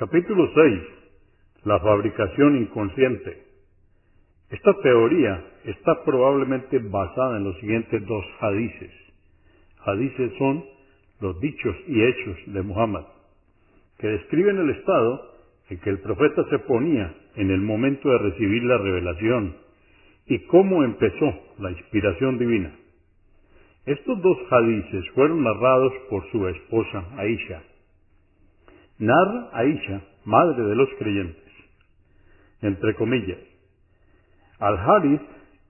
Capítulo 6. La fabricación inconsciente. Esta teoría está probablemente basada en los siguientes dos hadices. Hadices son los dichos y hechos de Muhammad, que describen el estado en que el profeta se ponía en el momento de recibir la revelación y cómo empezó la inspiración divina. Estos dos hadices fueron narrados por su esposa Aisha. Narra Aisha, madre de los creyentes, entre comillas. Al-Harith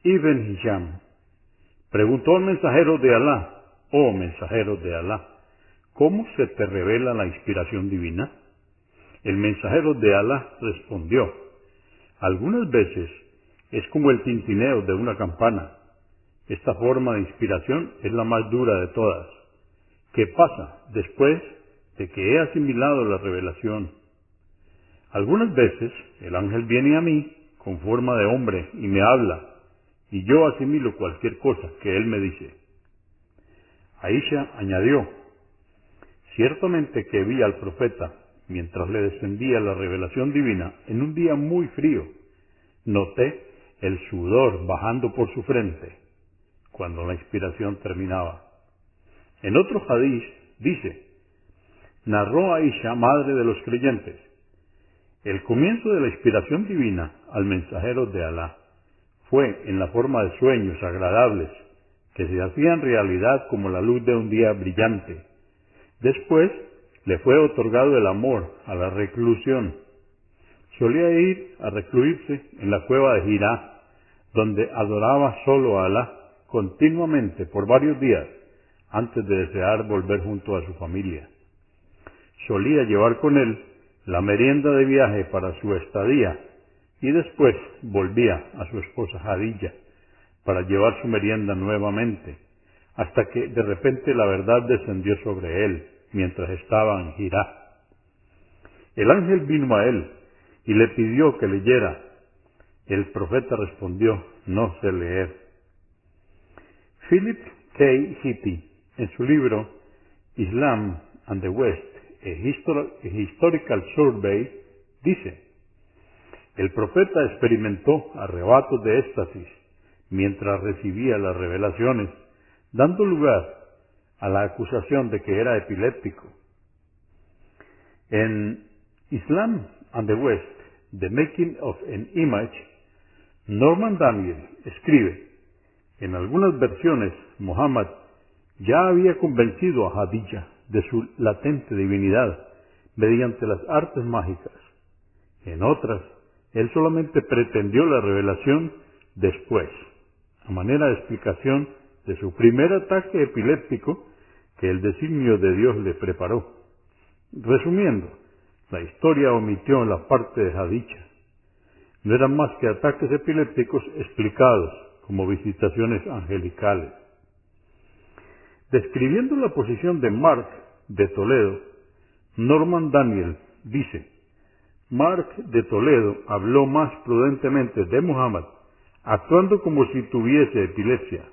ibn Hisham preguntó al mensajero de Alá, oh mensajero de Alá, ¿cómo se te revela la inspiración divina? El mensajero de Alá respondió, algunas veces es como el tintineo de una campana. Esta forma de inspiración es la más dura de todas. ¿Qué pasa después de que he asimilado la revelación? Algunas veces el ángel viene a mí con forma de hombre y me habla, y yo asimilo cualquier cosa que él me dice. Aisha añadió, ciertamente que vi al profeta mientras le descendía la revelación divina en un día muy frío. Noté el sudor bajando por su frente cuando la inspiración terminaba. En otro hadiz dice, narró Aisha, madre de los creyentes, el comienzo de la inspiración divina al mensajero de Alá fue en la forma de sueños agradables que se hacían realidad como la luz de un día brillante. Después le fue otorgado el amor a la reclusión. Solía ir a recluirse en la cueva de Girá, donde adoraba solo a Alá continuamente por varios días antes de desear volver junto a su familia. Solía llevar con él la merienda de viaje para su estadía y después volvía a su esposa Jadilla para llevar su merienda nuevamente, hasta que de repente la verdad descendió sobre él mientras estaba en Girá. El ángel vino a él y le pidió que leyera. El profeta respondió, no sé leer. Philip K. Hippie, en su libro Islam and the West, a Historical Survey, dice, el profeta experimentó arrebatos de éxtasis mientras recibía las revelaciones, dando lugar a la acusación de que era epiléptico. En Islam and the West, The Making of an Image, Norman Daniel escribe, en algunas versiones Muhammad ya había convencido a Hadija de su latente divinidad mediante las artes mágicas. En otras, él solamente pretendió la revelación después, a manera de explicación de su primer ataque epiléptico que el designio de Dios le preparó. Resumiendo, la historia omitió la parte de Hadicha. No eran más que ataques epilépticos explicados como visitaciones angelicales. Describiendo la posición de Mark de Toledo, Norman Daniel dice, Mark de Toledo habló más prudentemente de Muhammad, actuando como si tuviese epilepsia.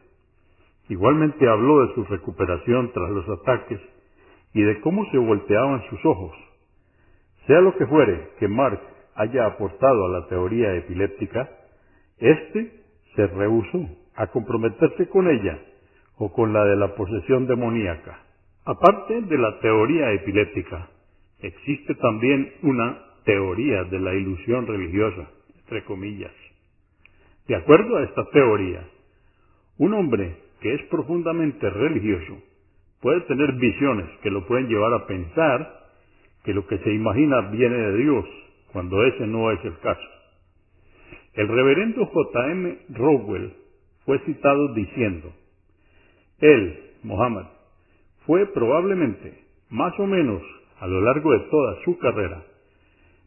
Igualmente habló de su recuperación tras los ataques y de cómo se volteaban sus ojos. Sea lo que fuere que Mark haya aportado a la teoría epiléptica, éste se rehusó a comprometerse con ella o con la de la posesión demoníaca. Aparte de la teoría epiléptica, existe también una teoría de la ilusión religiosa, entre comillas. De acuerdo a esta teoría, un hombre que es profundamente religioso puede tener visiones que lo pueden llevar a pensar que lo que se imagina viene de Dios, cuando ese no es el caso. El reverendo J. M. Rowell fue citado diciendo, él, Mohammed, fue probablemente, más o menos a lo largo de toda su carrera,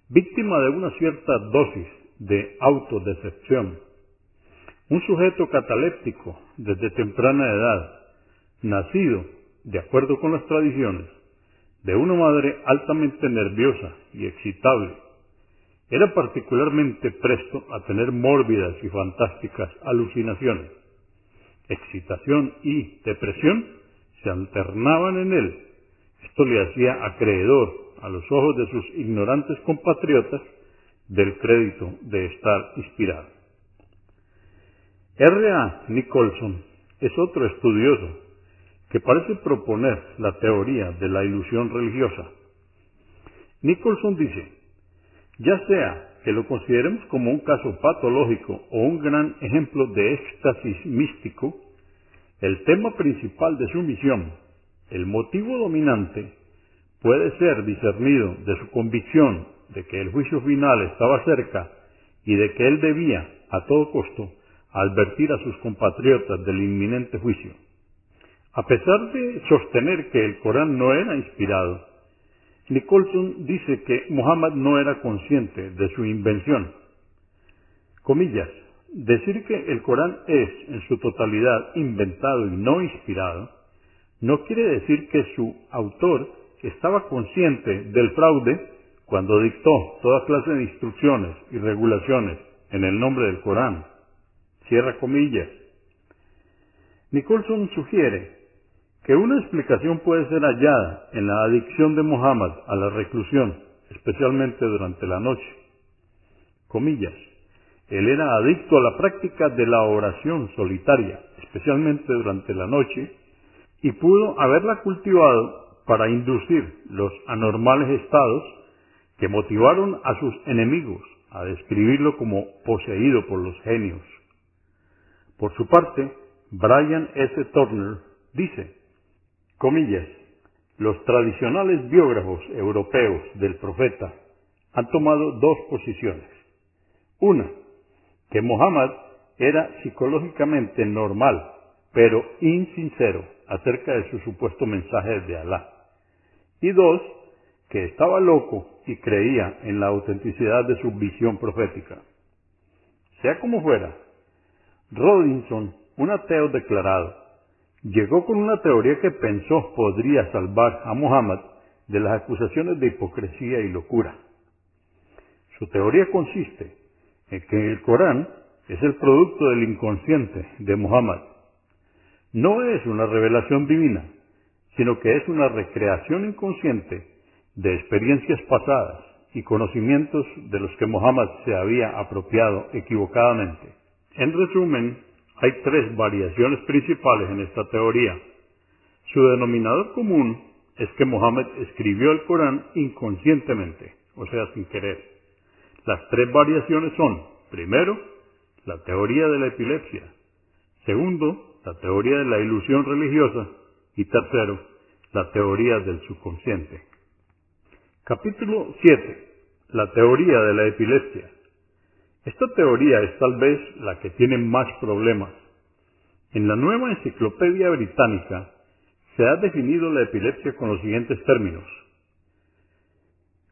víctima de una cierta dosis de autodecepción un sujeto cataléptico desde temprana edad, nacido, de acuerdo con las tradiciones, de una madre altamente nerviosa y excitable, era particularmente presto a tener mórbidas y fantásticas alucinaciones. Excitación y depresión se alternaban en él, Esto le hacía acreedor a los ojos de sus ignorantes compatriotas del crédito de estar inspirado. R. A. Nicholson es otro estudioso que parece proponer la teoría de la ilusión religiosa. Nicholson dice, ya sea que lo consideremos como un caso patológico o un gran ejemplo de éxtasis místico, el tema principal de su misión, el motivo dominante, puede ser discernido de su convicción de que el juicio final estaba cerca y de que él debía, a todo costo, advertir a sus compatriotas del inminente juicio. A pesar de sostener que el Corán no era inspirado, Nicholson dice que Muhammad no era consciente de su invención. Comillas, decir que el Corán es en su totalidad inventado y no inspirado, no quiere decir que su autor estaba consciente del fraude cuando dictó toda clase de instrucciones y regulaciones en el nombre del Corán. Cierra comillas. Nicholson sugiere que una explicación puede ser hallada en la adicción de Muhammad a la reclusión, especialmente durante la noche. Comillas. Él era adicto a la práctica de la oración solitaria, especialmente durante la noche, y pudo haberla cultivado para inducir los anormales estados que motivaron a sus enemigos a describirlo como poseído por los genios. Por su parte, Brian S. Turner dice, comillas, los tradicionales biógrafos europeos del profeta han tomado dos posiciones. Una, que Mohammed era psicológicamente normal, pero insincero acerca de su supuesto mensaje de Alá. Y dos, que estaba loco y creía en la autenticidad de su visión profética. Sea como fuera, Robinson, un ateo declarado, llegó con una teoría que pensó podría salvar a Muhammad de las acusaciones de hipocresía y locura. Su teoría consiste en que el Corán es el producto del inconsciente de Muhammad. No es una revelación divina, sino que es una recreación inconsciente de experiencias pasadas y conocimientos de los que Muhammad se había apropiado equivocadamente. En resumen, hay tres variaciones principales en esta teoría. Su denominador común es que Muhammad escribió el Corán inconscientemente, o sea, sin querer. Las tres variaciones son, primero, la teoría de la epilepsia, segundo, la teoría de la ilusión religiosa y tercero, la teoría del subconsciente. Capítulo 7. La teoría de la epilepsia. Esta teoría es tal vez la que tiene más problemas. En la nueva enciclopedia británica se ha definido la epilepsia con los siguientes términos.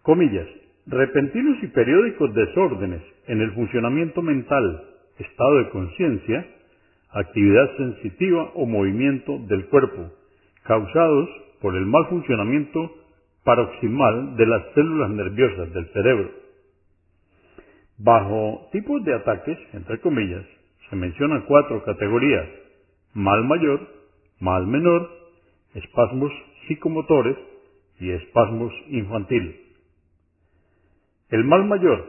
Comillas, repentinos y periódicos desórdenes en el funcionamiento mental, estado de conciencia, actividad sensitiva o movimiento del cuerpo, causados por el mal funcionamiento paroximal de las células nerviosas del cerebro. Bajo tipos de ataques, entre comillas, se mencionan cuatro categorías. Mal mayor, mal menor, espasmos psicomotores y espasmos infantiles. El mal mayor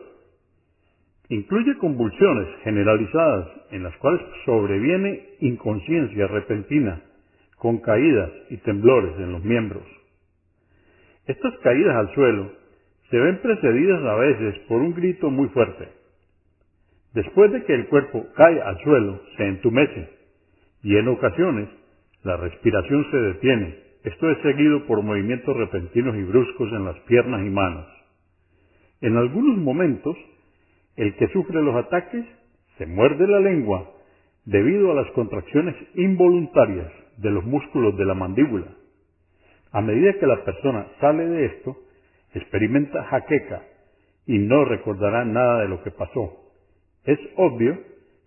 incluye convulsiones generalizadas en las cuales sobreviene inconsciencia repentina, con caídas y temblores en los miembros. Estas caídas al suelo se ven precedidas a veces por un grito muy fuerte. Después de que el cuerpo cae al suelo, se entumece y en ocasiones la respiración se detiene. Esto es seguido por movimientos repentinos y bruscos en las piernas y manos. En algunos momentos, el que sufre los ataques se muerde la lengua debido a las contracciones involuntarias de los músculos de la mandíbula. A medida que la persona sale de esto, experimenta jaqueca y no recordará nada de lo que pasó. Es obvio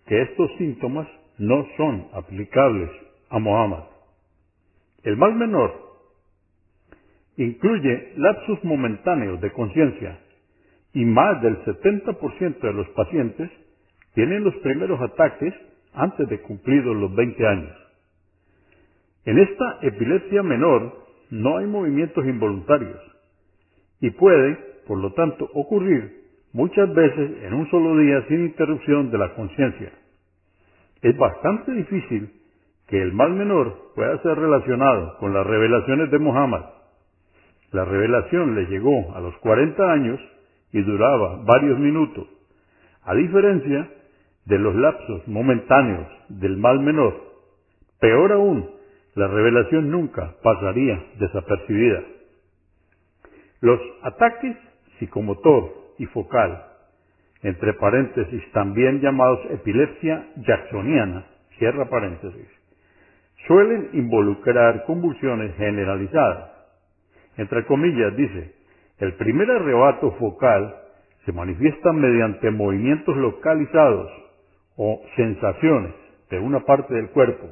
que estos síntomas no son aplicables a Mohammed. El mal menor incluye lapsos momentáneos de conciencia y más del 70% de los pacientes tienen los primeros ataques antes de cumplidos los 20 años. En esta epilepsia menor no hay movimientos involuntarios y puede, por lo tanto, ocurrir muchas veces en un solo día sin interrupción de la conciencia. Es bastante difícil que el mal menor pueda ser relacionado con las revelaciones de Muhammad. La revelación le llegó a los 40 años y duraba varios minutos, a diferencia de los lapsos momentáneos del mal menor. Peor aún, la revelación nunca pasaría desapercibida. Los ataques psicomotor y focal, entre paréntesis también llamados epilepsia jacksoniana, cierra paréntesis, suelen involucrar convulsiones generalizadas. Entre comillas dice, el primer arrebato focal se manifiesta mediante movimientos localizados o sensaciones de una parte del cuerpo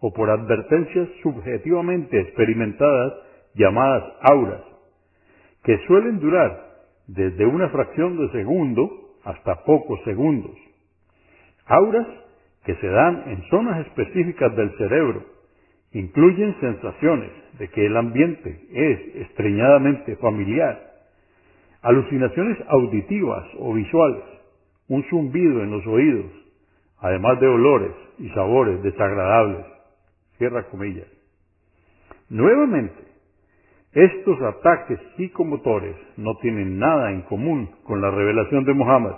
o por advertencias subjetivamente experimentadas llamadas auras, que suelen durar desde una fracción de segundo hasta pocos segundos. Auras que se dan en zonas específicas del cerebro incluyen sensaciones de que el ambiente es estreñadamente familiar, alucinaciones auditivas o visuales, un zumbido en los oídos, además de olores y sabores desagradables. Cierra comillas. Nuevamente, estos ataques psicomotores no tienen nada en común con la revelación de Muhammad.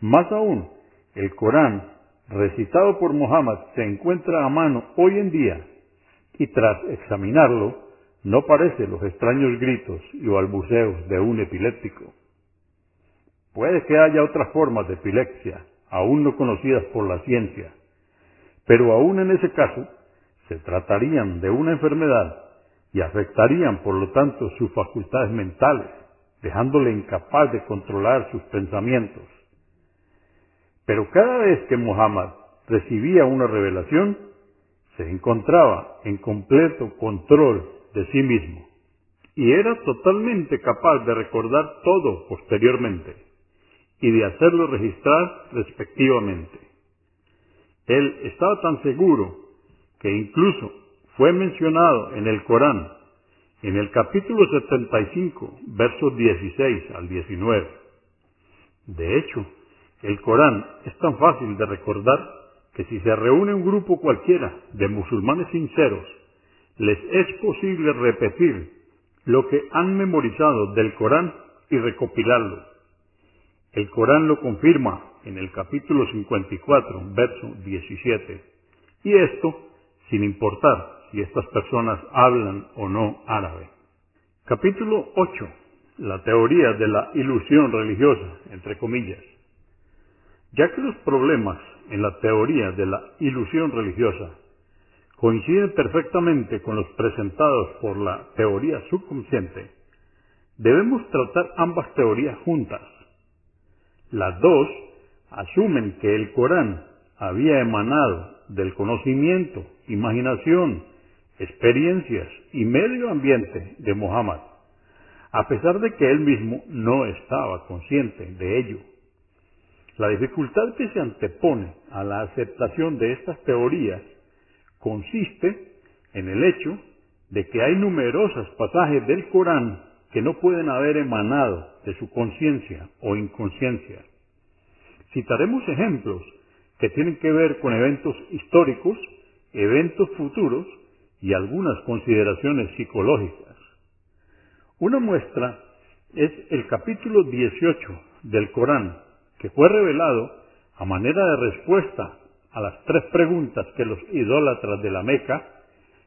Más aún, el Corán, recitado por Muhammad, se encuentra a mano hoy en día y tras examinarlo, no parece los extraños gritos y balbuceos de un epiléptico. Puede que haya otras formas de epilepsia, aún no conocidas por la ciencia, pero aún en ese caso se tratarían de una enfermedad y afectarían por lo tanto sus facultades mentales, dejándole incapaz de controlar sus pensamientos. Pero cada vez que Muhammad recibía una revelación, se encontraba en completo control de sí mismo y era totalmente capaz de recordar todo posteriormente y de hacerlo registrar respectivamente. Él estaba tan seguro que incluso fue mencionado en el Corán, en el capítulo 75, versos 16 al 19. De hecho, el Corán es tan fácil de recordar que si se reúne un grupo cualquiera de musulmanes sinceros, les es posible repetir lo que han memorizado del Corán y recopilarlo. El Corán lo confirma en el capítulo 54, verso 17. Y esto sin importar si estas personas hablan o no árabe. Capítulo 8. La teoría de la ilusión religiosa, entre comillas. Ya que los problemas en la teoría de la ilusión religiosa coinciden perfectamente con los presentados por la teoría subconsciente, debemos tratar ambas teorías juntas. Las dos asumen que el Corán había emanado del conocimiento, imaginación, experiencias y medio ambiente de Muhammad, a pesar de que él mismo no estaba consciente de ello. La dificultad que se antepone a la aceptación de estas teorías consiste en el hecho de que hay numerosos pasajes del Corán que no pueden haber emanado de su conciencia o inconsciencia. Citaremos ejemplos que tienen que ver con eventos históricos, eventos futuros y algunas consideraciones psicológicas. Una muestra es el capítulo 18 del Corán, que fue revelado a manera de respuesta a las tres preguntas que los idólatras de la Meca,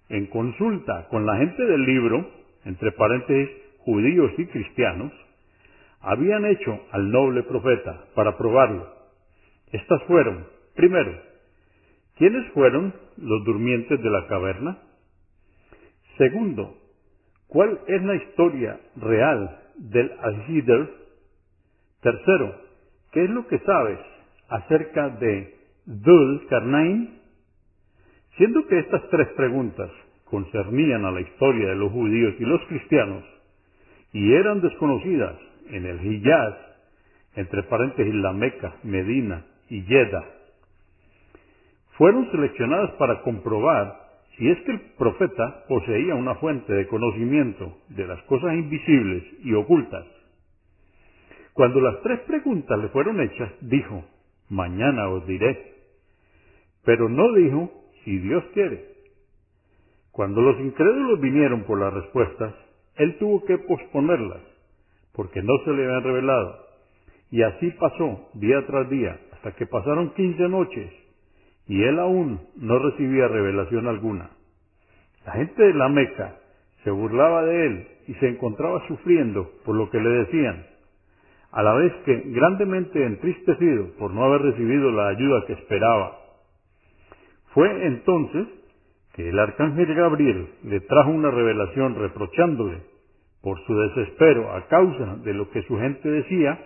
en consulta con la gente del libro, entre paréntesis judíos y cristianos, habían hecho al noble profeta para probarlo. Estas fueron, primero, ¿quiénes fueron los durmientes de la caverna? Segundo, ¿cuál es la historia real del Ajidr? Tercero, ¿qué es lo que sabes acerca de Dul Karnain? Siendo que estas tres preguntas concernían a la historia de los judíos y los cristianos y eran desconocidas en el Hijaz, entre paréntesis la Meca, Medina y Jeddah, fueron seleccionadas para comprobar si es que el profeta poseía una fuente de conocimiento de las cosas invisibles y ocultas, cuando las tres preguntas le fueron hechas, dijo, mañana os diré. Pero no dijo, si Dios quiere. Cuando los incrédulos vinieron por las respuestas, él tuvo que posponerlas, porque no se le habían revelado. Y así pasó día tras día, hasta que pasaron quince noches, y él aún no recibía revelación alguna. La gente de la Meca se burlaba de él y se encontraba sufriendo por lo que le decían, a la vez que grandemente entristecido por no haber recibido la ayuda que esperaba. Fue entonces que el arcángel Gabriel le trajo una revelación reprochándole por su desespero a causa de lo que su gente decía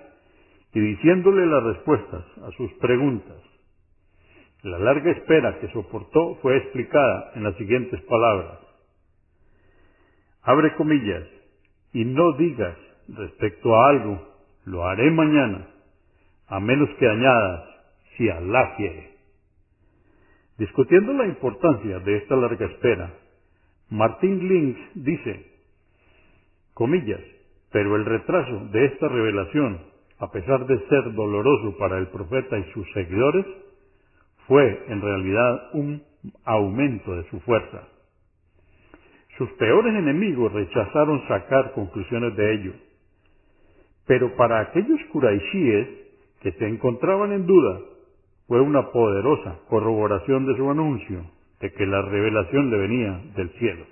y diciéndole las respuestas a sus preguntas. La larga espera que soportó fue explicada en las siguientes palabras. Abre comillas, y no digas respecto a algo lo haré mañana, a menos que añadas, si Alá quiere. Discutiendo la importancia de esta larga espera, Martín Links dice, comillas, pero el retraso de esta revelación, a pesar de ser doloroso para el profeta y sus seguidores, fue en realidad un aumento de su fuerza. Sus peores enemigos rechazaron sacar conclusiones de ello pero para aquellos curaishíes que se encontraban en duda, fue una poderosa corroboración de su anuncio de que la revelación le venía del cielo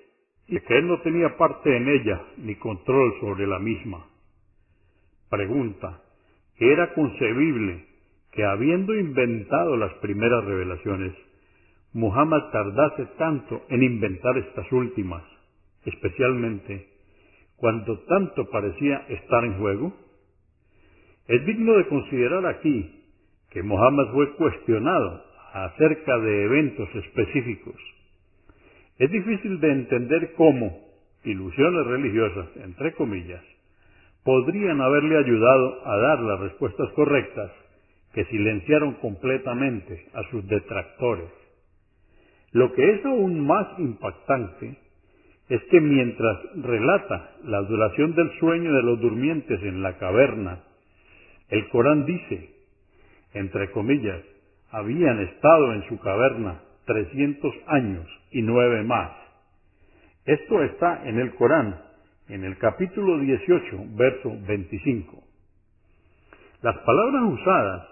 y que él no tenía parte en ella ni control sobre la misma. Pregunta, ¿era concebible que habiendo inventado las primeras revelaciones, Muhammad tardase tanto en inventar estas últimas, especialmente cuando tanto parecía estar en juego? Es digno de considerar aquí que Mohammed fue cuestionado acerca de eventos específicos. Es difícil de entender cómo ilusiones religiosas, entre comillas, podrían haberle ayudado a dar las respuestas correctas que silenciaron completamente a sus detractores. Lo que es aún más impactante es que mientras relata la duración del sueño de los durmientes en la caverna el Corán dice, entre comillas, habían estado en su caverna trescientos años y nueve más. Esto está en el Corán, en el capítulo 18, verso 25. Las palabras usadas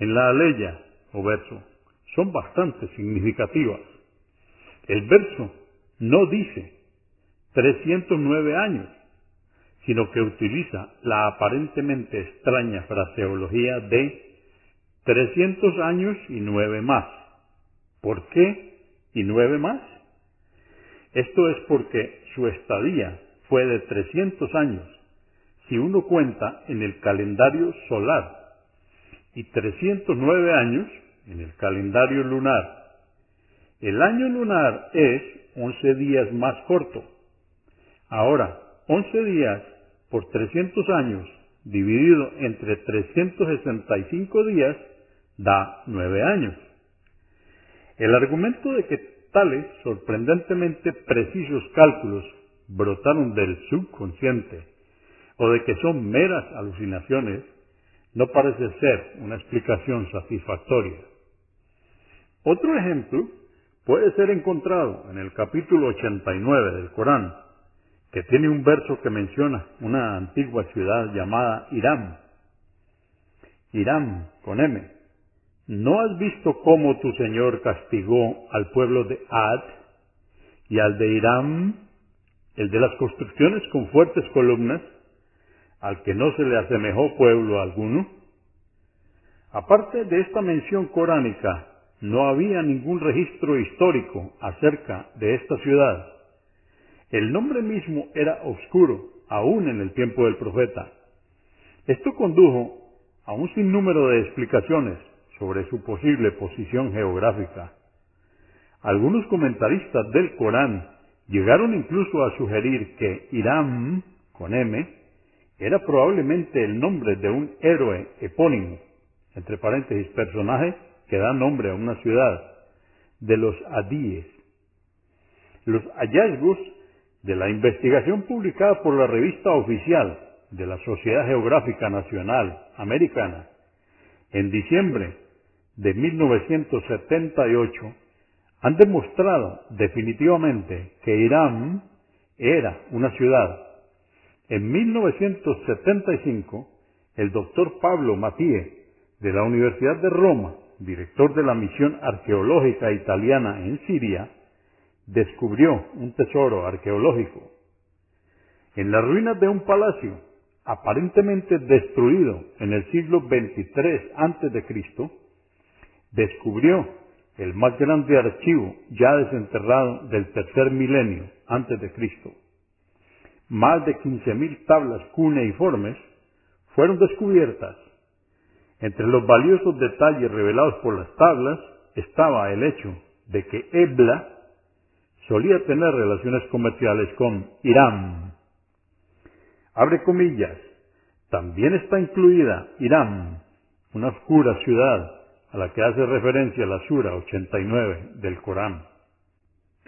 en la aleya o verso son bastante significativas. El verso no dice 309 años, sino que utiliza la aparentemente extraña fraseología de 300 años y nueve más. ¿Por qué y nueve más? Esto es porque su estadía fue de 300 años, si uno cuenta en el calendario solar, y 309 años en el calendario lunar. El año lunar es 11 días más corto. Ahora, 11 días por 300 años dividido entre 365 días da 9 años. El argumento de que tales sorprendentemente precisos cálculos brotaron del subconsciente o de que son meras alucinaciones no parece ser una explicación satisfactoria. Otro ejemplo puede ser encontrado en el capítulo 89 del Corán, que tiene un verso que menciona una antigua ciudad llamada Irán. Irán, con M. ¿No has visto cómo tu Señor castigó al pueblo de Ad y al de Irán, el de las construcciones con fuertes columnas, al que no se le asemejó pueblo alguno? Aparte de esta mención coránica, no había ningún registro histórico acerca de esta ciudad el nombre mismo era oscuro, aún en el tiempo del profeta. Esto condujo a un sinnúmero de explicaciones sobre su posible posición geográfica. Algunos comentaristas del Corán llegaron incluso a sugerir que Irán, con M, era probablemente el nombre de un héroe epónimo, entre paréntesis, personaje que da nombre a una ciudad, de los Adíes. los hallazgos de la investigación publicada por la revista oficial de la Sociedad Geográfica Nacional Americana en diciembre de 1978 han demostrado definitivamente que Irán era una ciudad. En 1975, el doctor Pablo Mattie, de la Universidad de Roma, director de la misión arqueológica italiana en Siria, descubrió un tesoro arqueológico. En las ruinas de un palacio, aparentemente destruido en el siglo XXIII a.C., descubrió el más grande archivo ya desenterrado del tercer milenio antes de Cristo. Más de 15.000 tablas cuneiformes fueron descubiertas. Entre los valiosos detalles revelados por las tablas estaba el hecho de que Ebla solía tener relaciones comerciales con Irán. Abre comillas. También está incluida Irán, una oscura ciudad a la que hace referencia la Sura 89 del Corán.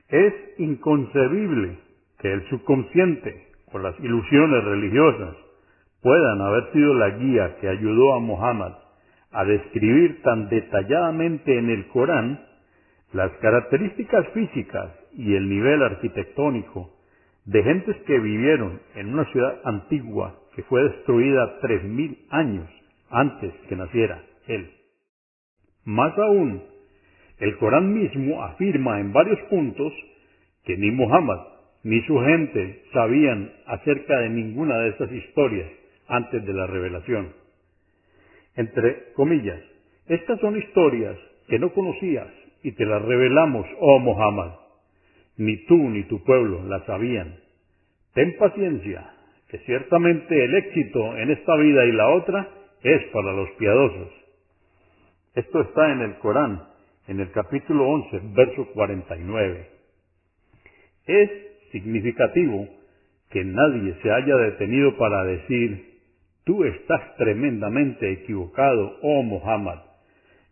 Es inconcebible que el subconsciente o las ilusiones religiosas puedan haber sido la guía que ayudó a Muhammad a describir tan detalladamente en el Corán las características físicas y el nivel arquitectónico de gentes que vivieron en una ciudad antigua que fue destruida tres mil años antes que naciera él. Más aún, el Corán mismo afirma en varios puntos que ni Muhammad ni su gente sabían acerca de ninguna de estas historias antes de la revelación. Entre comillas, estas son historias que no conocías y te las revelamos, oh Muhammad. Ni tú ni tu pueblo las sabían. Ten paciencia, que ciertamente el éxito en esta vida y la otra es para los piadosos. Esto está en el Corán, en el capítulo 11, verso 49. Es significativo que nadie se haya detenido para decir, tú estás tremendamente equivocado, oh Muhammad.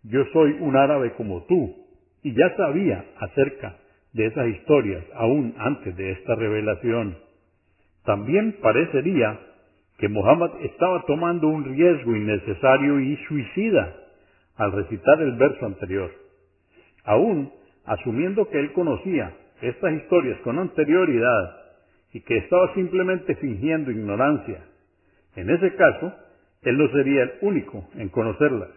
Yo soy un árabe como tú, y ya sabía acerca de esas historias aún antes de esta revelación. También parecería que Muhammad estaba tomando un riesgo innecesario y suicida al recitar el verso anterior, aún asumiendo que él conocía estas historias con anterioridad y que estaba simplemente fingiendo ignorancia. En ese caso, él no sería el único en conocerlas.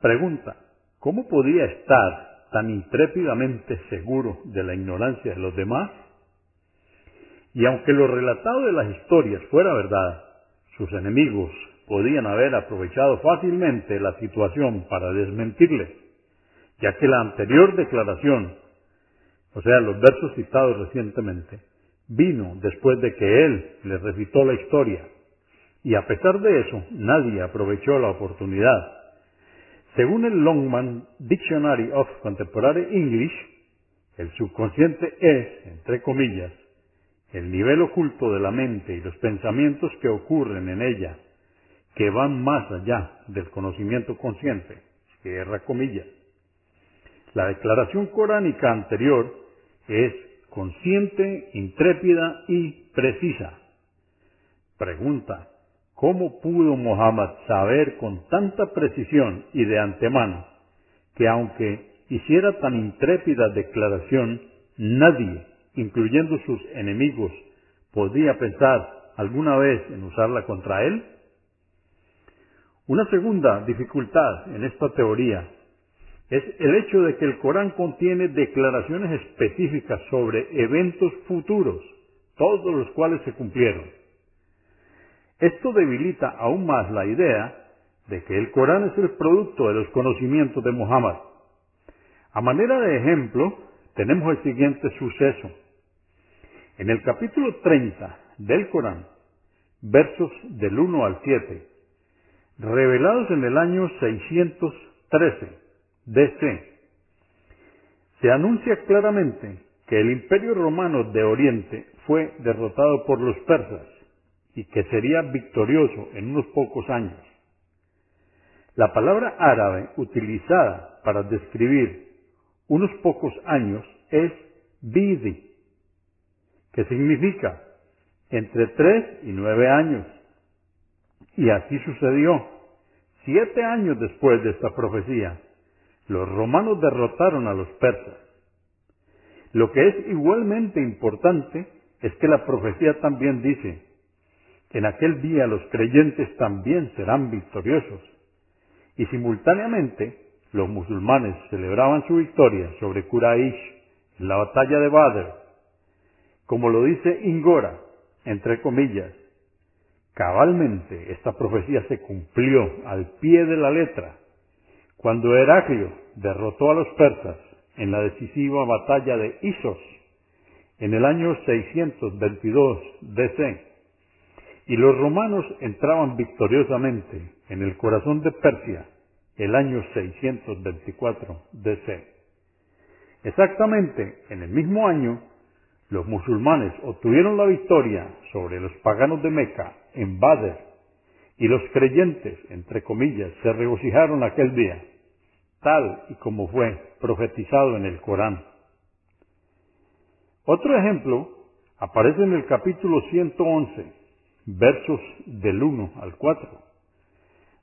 Pregunta, ¿cómo podía estar tan intrépidamente seguro de la ignorancia de los demás? Y aunque lo relatado de las historias fuera verdad, sus enemigos podían haber aprovechado fácilmente la situación para desmentirle, ya que la anterior declaración, o sea, los versos citados recientemente, vino después de que él le recitó la historia, y a pesar de eso, nadie aprovechó la oportunidad. Según el Longman Dictionary of Contemporary English, el subconsciente es, entre comillas, el nivel oculto de la mente y los pensamientos que ocurren en ella que van más allá del conocimiento consciente, cierra comillas. La declaración coránica anterior es consciente, intrépida y precisa. Pregunta, ¿cómo pudo Mohammed saber con tanta precisión y de antemano que aunque hiciera tan intrépida declaración, nadie, incluyendo sus enemigos, podía pensar alguna vez en usarla contra él? Una segunda dificultad en esta teoría es el hecho de que el Corán contiene declaraciones específicas sobre eventos futuros, todos los cuales se cumplieron. Esto debilita aún más la idea de que el Corán es el producto de los conocimientos de Muhammad. A manera de ejemplo, tenemos el siguiente suceso. En el capítulo 30 del Corán, versos del 1 al 7, revelados en el año 613 DC, se anuncia claramente que el imperio romano de Oriente fue derrotado por los persas y que sería victorioso en unos pocos años. La palabra árabe utilizada para describir unos pocos años es Bidi, que significa entre tres y nueve años. Y así sucedió. Siete años después de esta profecía, los romanos derrotaron a los persas. Lo que es igualmente importante es que la profecía también dice, en aquel día los creyentes también serán victoriosos. Y simultáneamente los musulmanes celebraban su victoria sobre Quraysh en la batalla de Badr. Como lo dice Ingora, entre comillas, cabalmente esta profecía se cumplió al pie de la letra cuando Heraclio derrotó a los persas en la decisiva batalla de Isos en el año 622 DC y los romanos entraban victoriosamente en el corazón de Persia el año 624 DC. Exactamente en el mismo año, los musulmanes obtuvieron la victoria sobre los paganos de Meca en Badr y los creyentes, entre comillas, se regocijaron aquel día, tal y como fue profetizado en el Corán. Otro ejemplo aparece en el capítulo 111, versos del 1 al 4,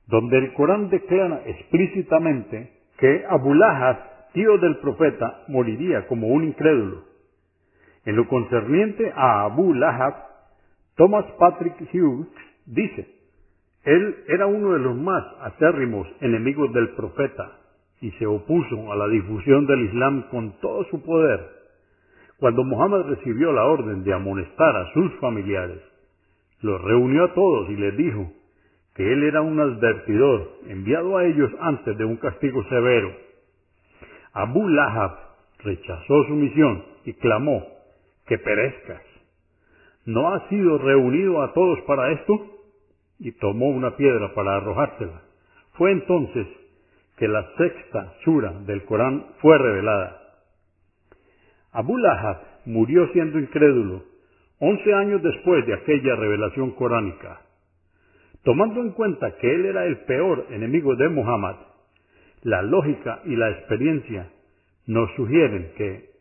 donde el Corán declara explícitamente que Abu Lahab, tío del profeta, moriría como un incrédulo. En lo concerniente a Abu Lahab, Thomas Patrick Hughes dice, él era uno de los más acérrimos enemigos del profeta y se opuso a la difusión del Islam con todo su poder. Cuando Muhammad recibió la orden de amonestar a sus familiares, los reunió a todos y les dijo que él era un advertidor enviado a ellos antes de un castigo severo. Abu Lahab rechazó su misión y clamó que perezcas. ¿No has sido reunido a todos para esto? Y tomó una piedra para arrojársela. Fue entonces que la sexta sura del Corán fue revelada. Abu Lahab murió siendo incrédulo once años después de aquella revelación coránica. Tomando en cuenta que él era el peor enemigo de Muhammad, la lógica y la experiencia nos sugieren que,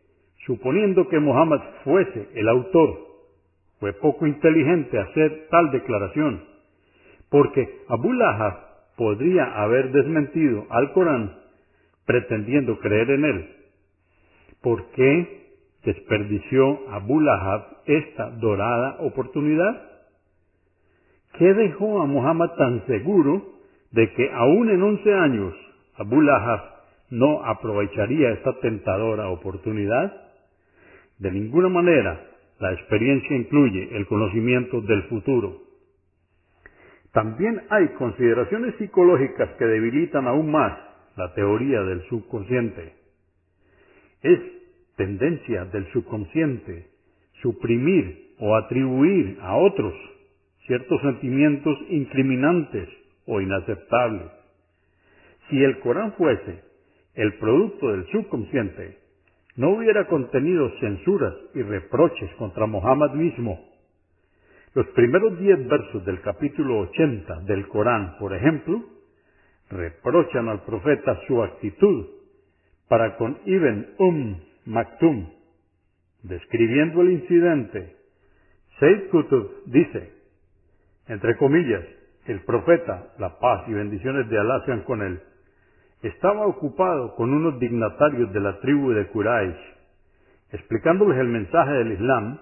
suponiendo que Muhammad fuese el autor, fue poco inteligente hacer tal declaración, porque Abu Lahab podría haber desmentido al Corán pretendiendo creer en él. ¿Por qué desperdició Abu Lahab esta dorada oportunidad? ¿Qué dejó a Muhammad tan seguro de que aún en once años Abu Lahab no aprovecharía esta tentadora oportunidad? De ninguna manera la experiencia incluye el conocimiento del futuro. También hay consideraciones psicológicas que debilitan aún más la teoría del subconsciente. Es tendencia del subconsciente suprimir o atribuir a otros ciertos sentimientos incriminantes o inaceptables. Si el Corán fuese el producto del subconsciente, no hubiera contenido censuras y reproches contra Mohammed mismo. Los primeros diez versos del capítulo 80 del Corán, por ejemplo, reprochan al profeta su actitud para con Ibn Umm Maktum, describiendo el incidente, Seyd Qutb dice, entre comillas, el profeta, la paz y bendiciones de Alá sean con él, estaba ocupado con unos dignatarios de la tribu de Quraysh, explicándoles el mensaje del Islam,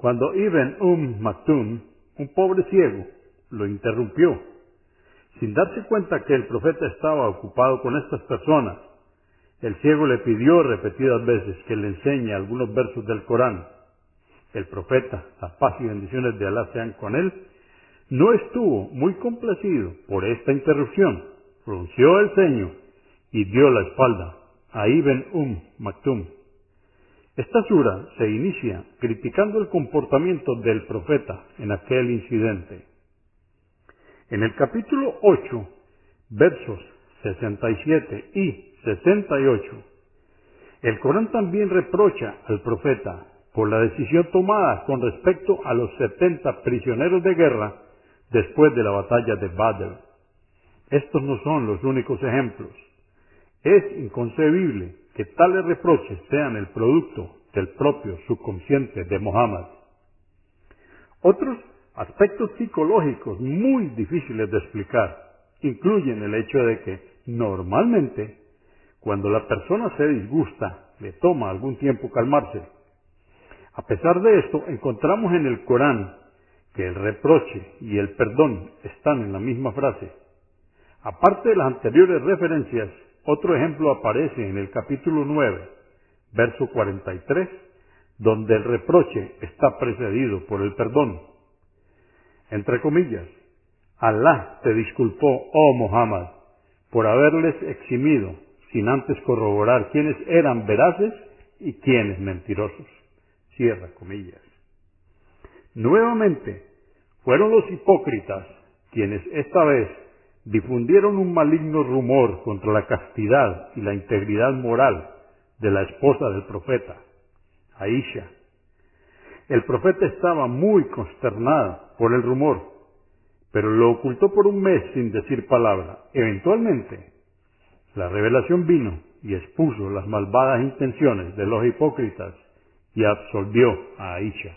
cuando Ibn Umm Maktum, un pobre ciego, lo interrumpió, sin darse cuenta que el profeta estaba ocupado con estas personas, el ciego le pidió repetidas veces que le enseñe algunos versos del Corán. El profeta, la paz y bendiciones de Alá sean con él, no estuvo muy complacido por esta interrupción. Frunció el ceño y dio la espalda a Ibn Um Maktum. Esta sura se inicia criticando el comportamiento del profeta en aquel incidente. En el capítulo 8, versos 67 y 68. El Corán también reprocha al profeta por la decisión tomada con respecto a los 70 prisioneros de guerra después de la batalla de Badr. Estos no son los únicos ejemplos. Es inconcebible que tales reproches sean el producto del propio subconsciente de Mohammed. Otros aspectos psicológicos muy difíciles de explicar incluyen el hecho de que normalmente cuando la persona se disgusta le toma algún tiempo calmarse. A pesar de esto, encontramos en el Corán que el reproche y el perdón están en la misma frase. Aparte de las anteriores referencias, otro ejemplo aparece en el capítulo 9, verso 43, donde el reproche está precedido por el perdón. Entre comillas, Alá te disculpó, oh Muhammad, por haberles eximido sin antes corroborar quiénes eran veraces y quiénes mentirosos. Cierra comillas. Nuevamente, fueron los hipócritas quienes esta vez difundieron un maligno rumor contra la castidad y la integridad moral de la esposa del profeta, Aisha. El profeta estaba muy consternado por el rumor, pero lo ocultó por un mes sin decir palabra. Eventualmente, la revelación vino y expuso las malvadas intenciones de los hipócritas y absolvió a Aisha.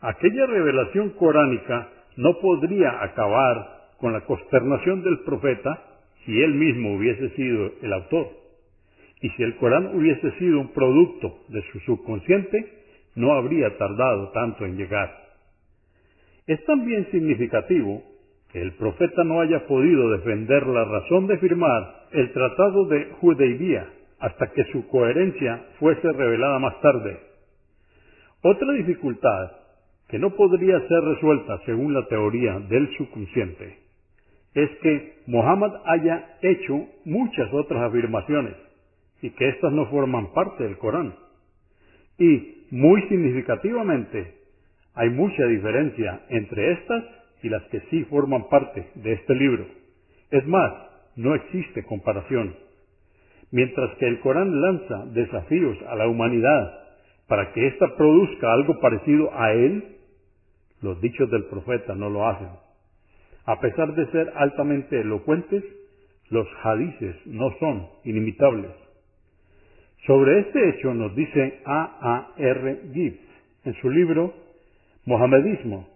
Aquella revelación coránica no podría acabar con la consternación del profeta si él mismo hubiese sido el autor. Y si el Corán hubiese sido un producto de su subconsciente, no habría tardado tanto en llegar. Es también significativo que el profeta no haya podido defender la razón de firmar el tratado de Judeibía hasta que su coherencia fuese revelada más tarde. Otra dificultad que no podría ser resuelta según la teoría del subconsciente es que Mohammed haya hecho muchas otras afirmaciones y que éstas no forman parte del Corán. Y, muy significativamente, hay mucha diferencia entre estas y las que sí forman parte de este libro. Es más, no existe comparación. Mientras que el Corán lanza desafíos a la humanidad para que ésta produzca algo parecido a él, los dichos del profeta no lo hacen. A pesar de ser altamente elocuentes, los hadices no son inimitables. Sobre este hecho nos dice A. A. R. Gibbs en su libro Mohamedismo,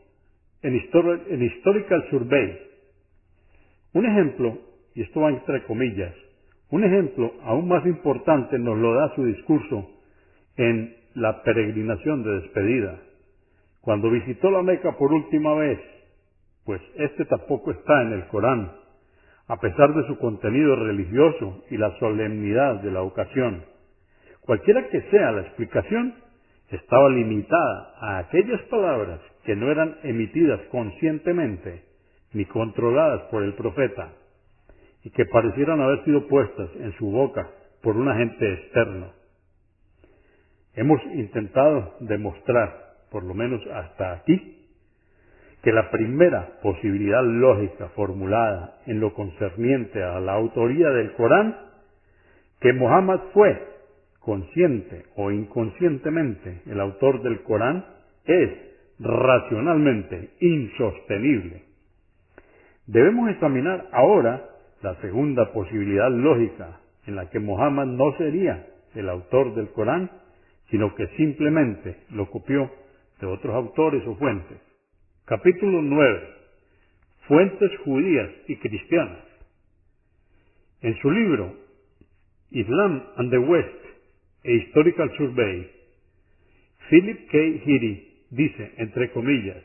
en, Historical Survey. Un ejemplo, y esto va entre comillas, un ejemplo aún más importante nos lo da su discurso en la peregrinación de despedida, cuando visitó la Meca por última vez, pues este tampoco está en el Corán, a pesar de su contenido religioso y la solemnidad de la ocasión. Cualquiera que sea la explicación, estaba limitada a aquellas palabras que no eran emitidas conscientemente ni controladas por el profeta y que parecieran haber sido puestas en su boca por un agente externo. Hemos intentado demostrar, por lo menos hasta aquí, que la primera posibilidad lógica formulada en lo concerniente a la autoría del Corán, que Muhammad fue consciente o inconscientemente el autor del Corán es racionalmente insostenible. Debemos examinar ahora la segunda posibilidad lógica en la que Mohammed no sería el autor del Corán, sino que simplemente lo copió de otros autores o fuentes. Capítulo 9. Fuentes judías y cristianas. En su libro Islam and the West, e Historical Survey, Philip K. Heady dice, entre comillas,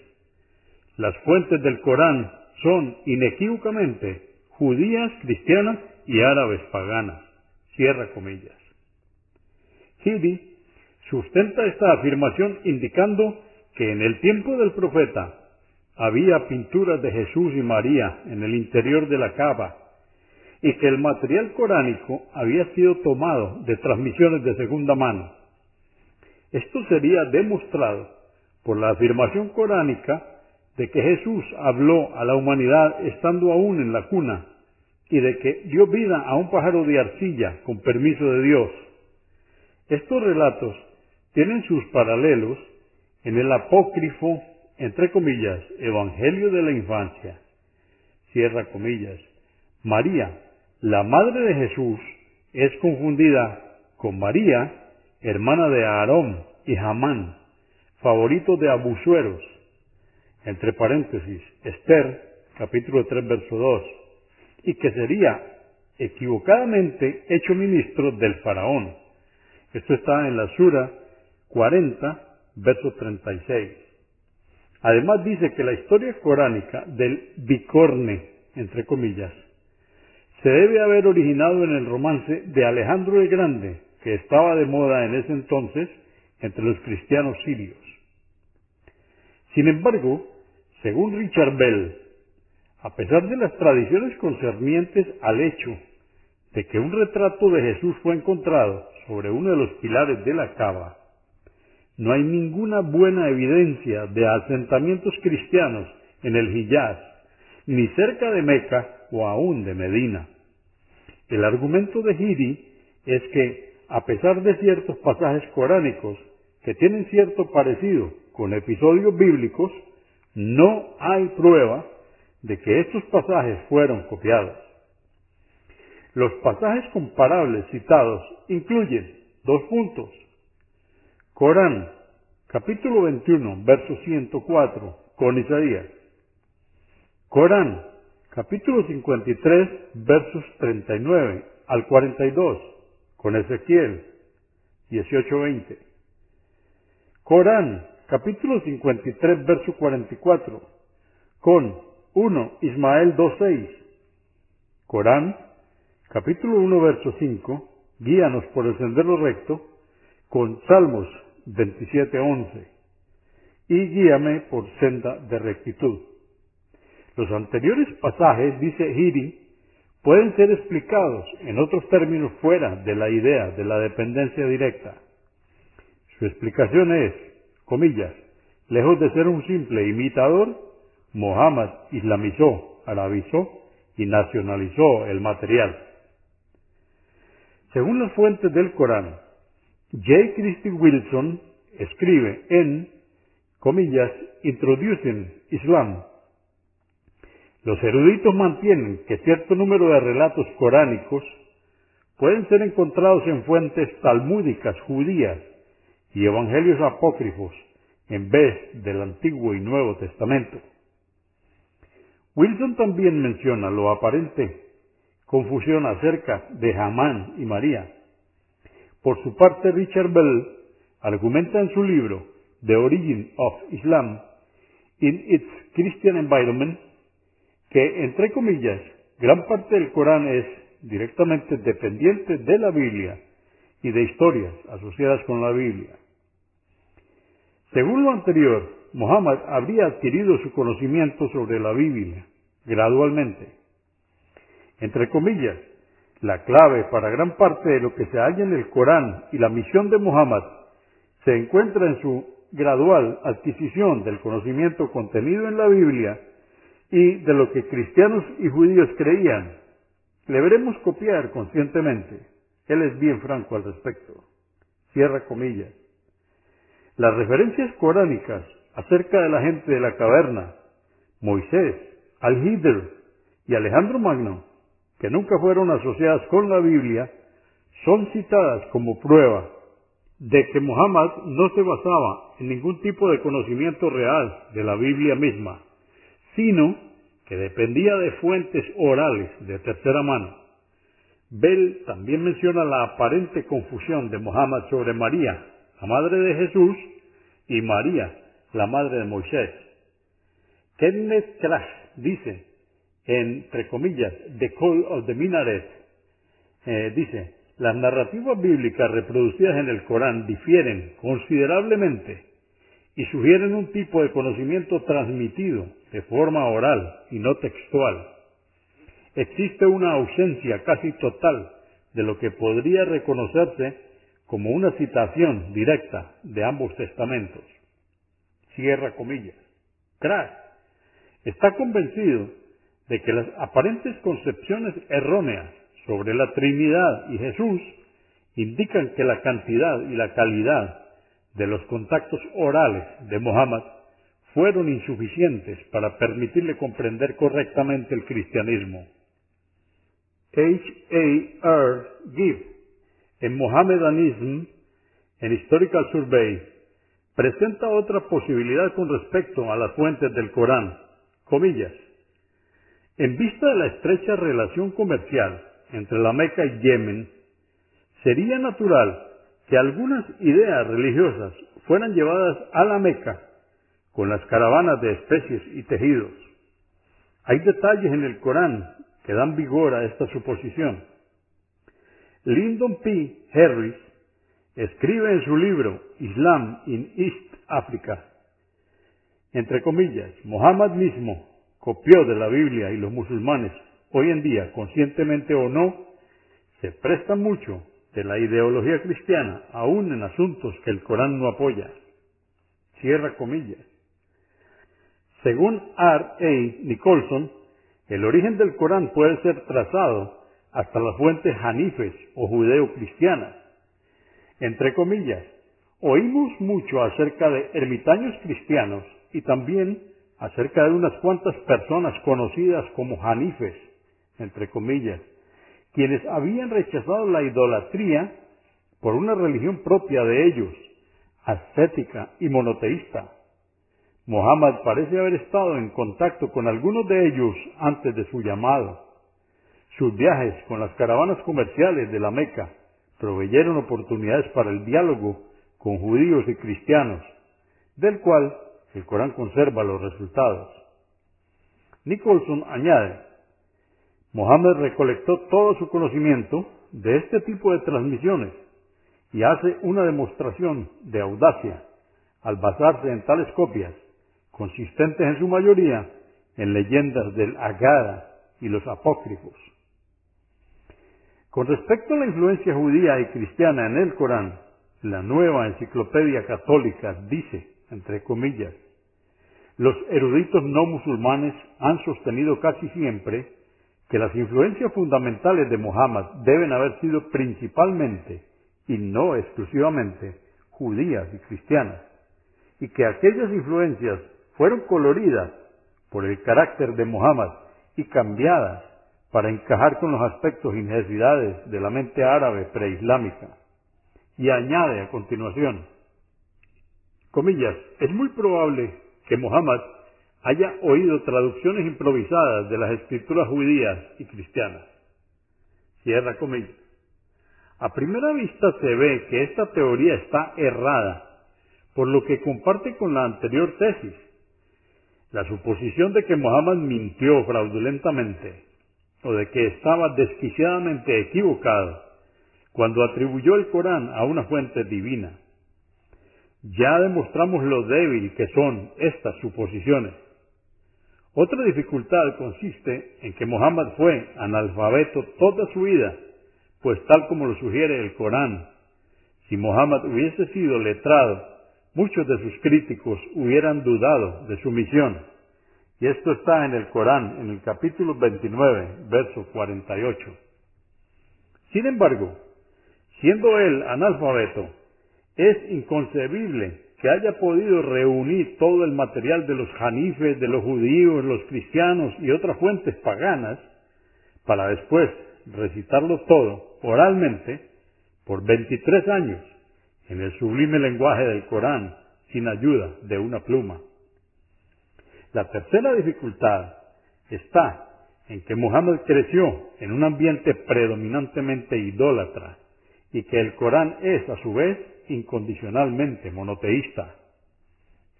las fuentes del Corán son inequívocamente judías, cristianas y árabes paganas. Cierra comillas. Heady sustenta esta afirmación indicando que en el tiempo del profeta había pinturas de Jesús y María en el interior de la cava y que el material coránico había sido tomado de transmisiones de segunda mano. Esto sería demostrado por la afirmación coránica de que Jesús habló a la humanidad estando aún en la cuna y de que dio vida a un pájaro de arcilla con permiso de Dios. Estos relatos tienen sus paralelos en el apócrifo, entre comillas, Evangelio de la Infancia. Cierra comillas. María, la madre de Jesús es confundida con María, hermana de Aarón y Hamán, favorito de Abusueros, entre paréntesis, Esther, capítulo 3, verso 2, y que sería equivocadamente hecho ministro del faraón. Esto está en la Sura 40, verso 36. Además dice que la historia coránica del bicorne, entre comillas, se debe haber originado en el romance de Alejandro el Grande, que estaba de moda en ese entonces entre los cristianos sirios. Sin embargo, según Richard Bell, a pesar de las tradiciones concernientes al hecho de que un retrato de Jesús fue encontrado sobre uno de los pilares de la cava, no hay ninguna buena evidencia de asentamientos cristianos en el Hijaz, ni cerca de Meca o aún de Medina. El argumento de Giri es que, a pesar de ciertos pasajes coránicos que tienen cierto parecido con episodios bíblicos, no hay prueba de que estos pasajes fueron copiados. Los pasajes comparables citados incluyen dos puntos. Corán, capítulo 21, verso 104, con Isaías. Corán, capítulo 53, versos 39 al 42, con Ezequiel 18-20. Corán, capítulo 53, verso 44, con 1 Ismael 2.6. Corán, capítulo 1, verso 5, guíanos por el sendero recto, con Salmos 27.11. Y guíame por senda de rectitud. Los anteriores pasajes, dice Hiri, pueden ser explicados en otros términos fuera de la idea de la dependencia directa. Su explicación es, comillas, lejos de ser un simple imitador, Mohammed islamizó, arabizó y nacionalizó el material. Según las fuentes del Corán, J. Christie Wilson escribe en, comillas, Introducing Islam. Los eruditos mantienen que cierto número de relatos coránicos pueden ser encontrados en fuentes talmúdicas judías y evangelios apócrifos en vez del Antiguo y Nuevo Testamento. Wilson también menciona lo aparente confusión acerca de Hamán y María. Por su parte, Richard Bell argumenta en su libro The Origin of Islam in its Christian Environment que, entre comillas, gran parte del Corán es directamente dependiente de la Biblia y de historias asociadas con la Biblia. Según lo anterior, Muhammad habría adquirido su conocimiento sobre la Biblia gradualmente. Entre comillas, la clave para gran parte de lo que se halla en el Corán y la misión de Muhammad se encuentra en su gradual adquisición del conocimiento contenido en la Biblia y de lo que cristianos y judíos creían. Le veremos copiar conscientemente. Él es bien franco al respecto. Cierra comillas. Las referencias coránicas acerca de la gente de la caverna, Moisés, Al-Hidr y Alejandro Magno, que nunca fueron asociadas con la Biblia, son citadas como prueba de que Muhammad no se basaba en ningún tipo de conocimiento real de la Biblia misma, sino que dependía de fuentes orales de tercera mano. Bell también menciona la aparente confusión de Muhammad sobre María, la madre de Jesús, y María, la madre de Moisés. Kenneth Crash dice, entre comillas, The Call of the Minaret, eh, dice, las narrativas bíblicas reproducidas en el Corán difieren considerablemente y sugieren un tipo de conocimiento transmitido de forma oral y no textual. Existe una ausencia casi total de lo que podría reconocerse como una citación directa de ambos testamentos. Cierra comillas. Crash está convencido de que las aparentes concepciones erróneas sobre la Trinidad y Jesús indican que la cantidad y la calidad de los contactos orales de Mohammed fueron insuficientes para permitirle comprender correctamente el cristianismo. H. A. R. Gibb, en Mohammedanism, en Historical Survey, presenta otra posibilidad con respecto a las fuentes del Corán, comillas. En vista de la estrecha relación comercial entre la Meca y Yemen, sería natural que algunas ideas religiosas fueran llevadas a la Meca con las caravanas de especies y tejidos. Hay detalles en el Corán que dan vigor a esta suposición. Lyndon P. Harris escribe en su libro Islam in East Africa, entre comillas, Mohammed mismo copió de la Biblia y los musulmanes, hoy en día, conscientemente o no, se prestan mucho de la ideología cristiana, aún en asuntos que el Corán no apoya. Cierra comillas. Según R. A. Nicholson, el origen del Corán puede ser trazado hasta las fuentes hanifes o judeo-cristianas. Entre comillas, oímos mucho acerca de ermitaños cristianos y también acerca de unas cuantas personas conocidas como hanifes, entre comillas, quienes habían rechazado la idolatría por una religión propia de ellos, ascética y monoteísta. Mohammed parece haber estado en contacto con algunos de ellos antes de su llamado. Sus viajes con las caravanas comerciales de la Meca proveyeron oportunidades para el diálogo con judíos y cristianos, del cual el Corán conserva los resultados. Nicholson añade, Mohammed recolectó todo su conocimiento de este tipo de transmisiones y hace una demostración de audacia al basarse en tales copias consistentes en su mayoría en leyendas del Agada y los apócrifos. Con respecto a la influencia judía y cristiana en el Corán, la nueva enciclopedia católica dice, entre comillas, los eruditos no musulmanes han sostenido casi siempre que las influencias fundamentales de Muhammad deben haber sido principalmente y no exclusivamente judías y cristianas, y que aquellas influencias fueron coloridas por el carácter de Muhammad y cambiadas para encajar con los aspectos y necesidades de la mente árabe preislámica. Y añade a continuación, comillas, es muy probable que Muhammad haya oído traducciones improvisadas de las escrituras judías y cristianas. Cierra comillas. A primera vista se ve que esta teoría está errada, por lo que comparte con la anterior tesis, la suposición de que Mohammed mintió fraudulentamente o de que estaba desquiciadamente equivocado cuando atribuyó el Corán a una fuente divina. Ya demostramos lo débil que son estas suposiciones. Otra dificultad consiste en que Mohammed fue analfabeto toda su vida, pues tal como lo sugiere el Corán, si Mohammed hubiese sido letrado, muchos de sus críticos hubieran dudado de su misión. Y esto está en el Corán, en el capítulo 29, verso 48. Sin embargo, siendo él analfabeto, es inconcebible que haya podido reunir todo el material de los janifes, de los judíos, los cristianos y otras fuentes paganas, para después recitarlo todo oralmente por 23 años en el sublime lenguaje del Corán sin ayuda de una pluma. La tercera dificultad está en que Muhammad creció en un ambiente predominantemente idólatra y que el Corán es a su vez incondicionalmente monoteísta.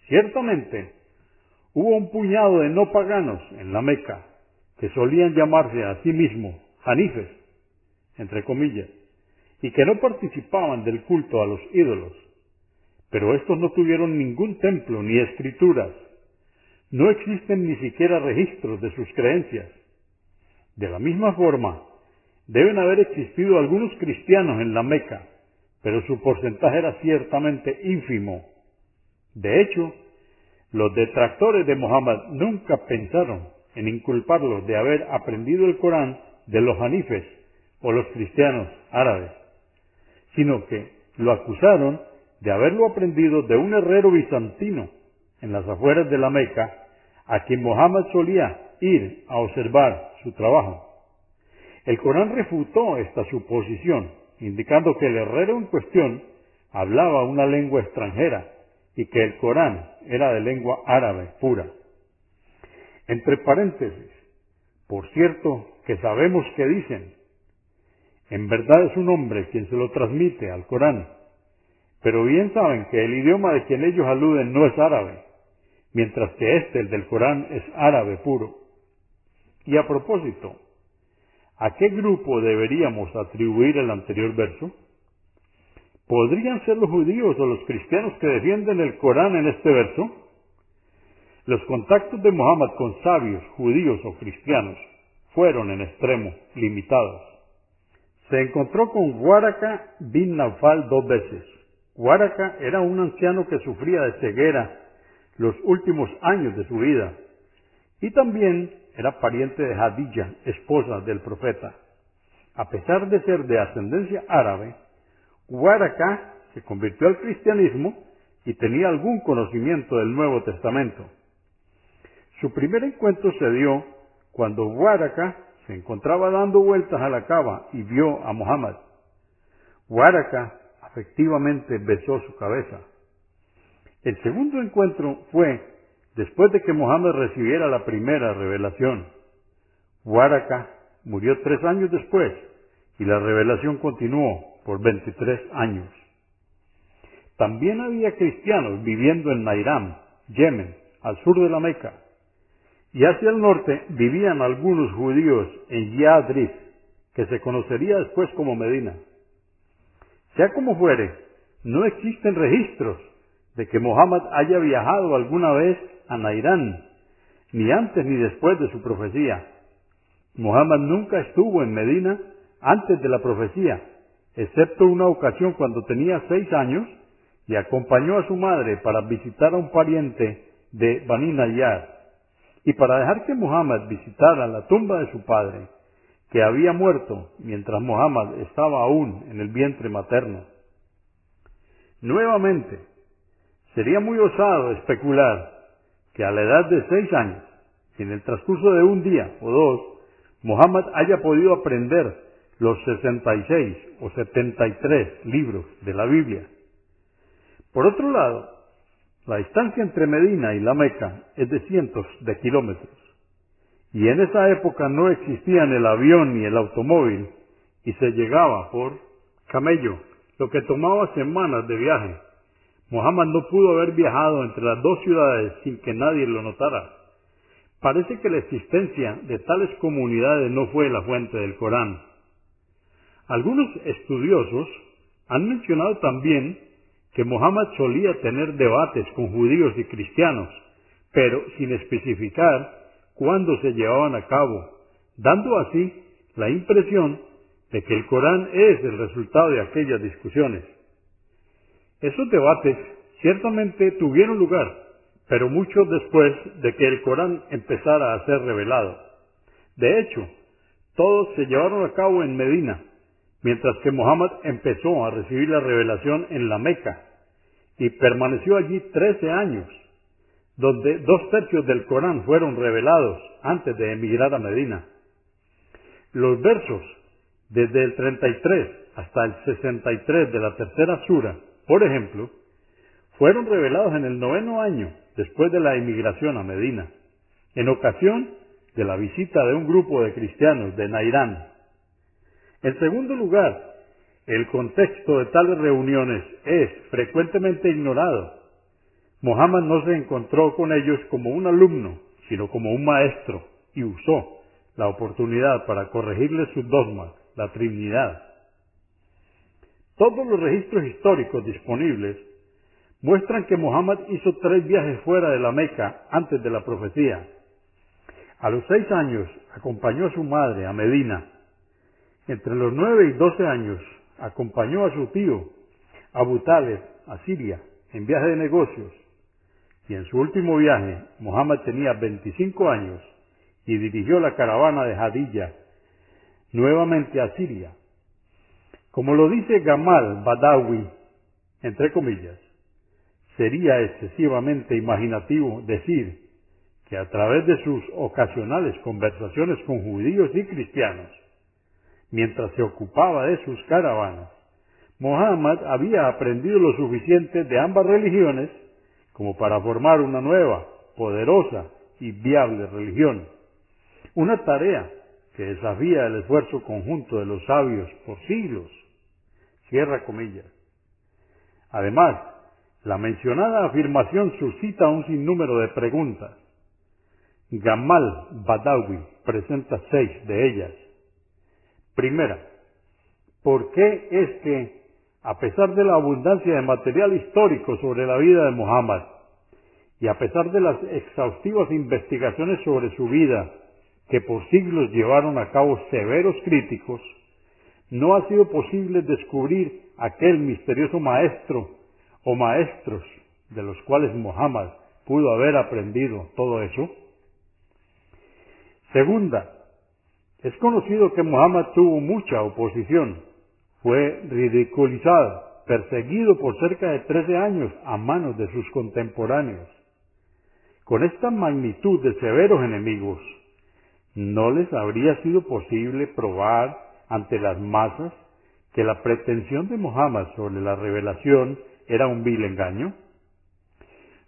Ciertamente, hubo un puñado de no paganos en la Meca que solían llamarse a sí mismos hanifes, entre comillas, y que no participaban del culto a los ídolos, pero estos no tuvieron ningún templo ni escrituras. No existen ni siquiera registros de sus creencias. De la misma forma, deben haber existido algunos cristianos en la Meca, pero su porcentaje era ciertamente ínfimo. De hecho, los detractores de Muhammad nunca pensaron en inculparlos de haber aprendido el Corán de los hanifes o los cristianos árabes, sino que lo acusaron de haberlo aprendido de un herrero bizantino en las afueras de la Meca, a quien Mohammed solía ir a observar su trabajo. El Corán refutó esta suposición, indicando que el herrero en cuestión hablaba una lengua extranjera y que el Corán era de lengua árabe pura. Entre paréntesis, por cierto que sabemos que dicen, en verdad es un hombre quien se lo transmite al Corán, pero bien saben que el idioma de quien ellos aluden no es árabe, mientras que este, el del Corán, es árabe puro. Y a propósito, ¿a qué grupo deberíamos atribuir el anterior verso? ¿Podrían ser los judíos o los cristianos que defienden el Corán en este verso? Los contactos de Muhammad con sabios, judíos o cristianos fueron en extremo limitados. Se encontró con Waraka bin Naufal dos veces. Waraka era un anciano que sufría de ceguera los últimos años de su vida y también era pariente de Hadilla, esposa del profeta. A pesar de ser de ascendencia árabe, Waraka se convirtió al cristianismo y tenía algún conocimiento del Nuevo Testamento. Su primer encuentro se dio cuando Waraka se encontraba dando vueltas a la cava y vio a Muhammad. Waraka afectivamente besó su cabeza. El segundo encuentro fue después de que Muhammad recibiera la primera revelación. Waraka murió tres años después y la revelación continuó por 23 años. También había cristianos viviendo en Nairam, Yemen, al sur de la Meca. Y hacia el norte vivían algunos judíos en Yadrib, que se conocería después como Medina. Sea como fuere, no existen registros de que Mohammed haya viajado alguna vez a ni antes ni después de su profecía. Mohammed nunca estuvo en Medina antes de la profecía, excepto una ocasión cuando tenía seis años y acompañó a su madre para visitar a un pariente de Bani Nayar y para dejar que Muhammad visitara la tumba de su padre, que había muerto mientras Muhammad estaba aún en el vientre materno. Nuevamente, sería muy osado especular que a la edad de seis años, en el transcurso de un día o dos, Muhammad haya podido aprender los 66 o 73 libros de la Biblia. Por otro lado, la distancia entre Medina y la Meca es de cientos de kilómetros. Y en esa época no existían el avión ni el automóvil y se llegaba por camello, lo que tomaba semanas de viaje. Muhammad no pudo haber viajado entre las dos ciudades sin que nadie lo notara. Parece que la existencia de tales comunidades no fue la fuente del Corán. Algunos estudiosos han mencionado también que Muhammad solía tener debates con judíos y cristianos, pero sin especificar cuándo se llevaban a cabo, dando así la impresión de que el Corán es el resultado de aquellas discusiones. Esos debates ciertamente tuvieron lugar, pero mucho después de que el Corán empezara a ser revelado. De hecho, todos se llevaron a cabo en Medina, mientras que Muhammad empezó a recibir la revelación en la Meca y permaneció allí trece años, donde dos tercios del Corán fueron revelados antes de emigrar a Medina. Los versos desde el 33 hasta el 63 de la tercera sura, por ejemplo, fueron revelados en el noveno año después de la emigración a Medina, en ocasión de la visita de un grupo de cristianos de Nairán, en segundo lugar, el contexto de tales reuniones es frecuentemente ignorado. Mohammed no se encontró con ellos como un alumno, sino como un maestro, y usó la oportunidad para corregirles sus dogmas, la Trinidad. Todos los registros históricos disponibles muestran que Mohammed hizo tres viajes fuera de la Meca antes de la profecía. A los seis años acompañó a su madre a Medina entre los nueve y doce años acompañó a su tío, Abu Taleb, a Siria, en viaje de negocios, y en su último viaje, Muhammad tenía 25 años y dirigió la caravana de Hadilla nuevamente a Siria. Como lo dice Gamal Badawi, entre comillas, sería excesivamente imaginativo decir que a través de sus ocasionales conversaciones con judíos y cristianos, mientras se ocupaba de sus caravanas, Muhammad había aprendido lo suficiente de ambas religiones como para formar una nueva, poderosa y viable religión. Una tarea que desafía el esfuerzo conjunto de los sabios por siglos. Cierra comillas. Además, la mencionada afirmación suscita un sinnúmero de preguntas. Gamal Badawi presenta seis de ellas. Primera, ¿por qué es que, a pesar de la abundancia de material histórico sobre la vida de Muhammad, y a pesar de las exhaustivas investigaciones sobre su vida que por siglos llevaron a cabo severos críticos, no ha sido posible descubrir aquel misterioso maestro o maestros de los cuales Muhammad pudo haber aprendido todo eso? Segunda, es conocido que Muhammad tuvo mucha oposición, fue ridiculizado, perseguido por cerca de trece años a manos de sus contemporáneos. Con esta magnitud de severos enemigos, ¿no les habría sido posible probar ante las masas que la pretensión de Muhammad sobre la revelación era un vil engaño?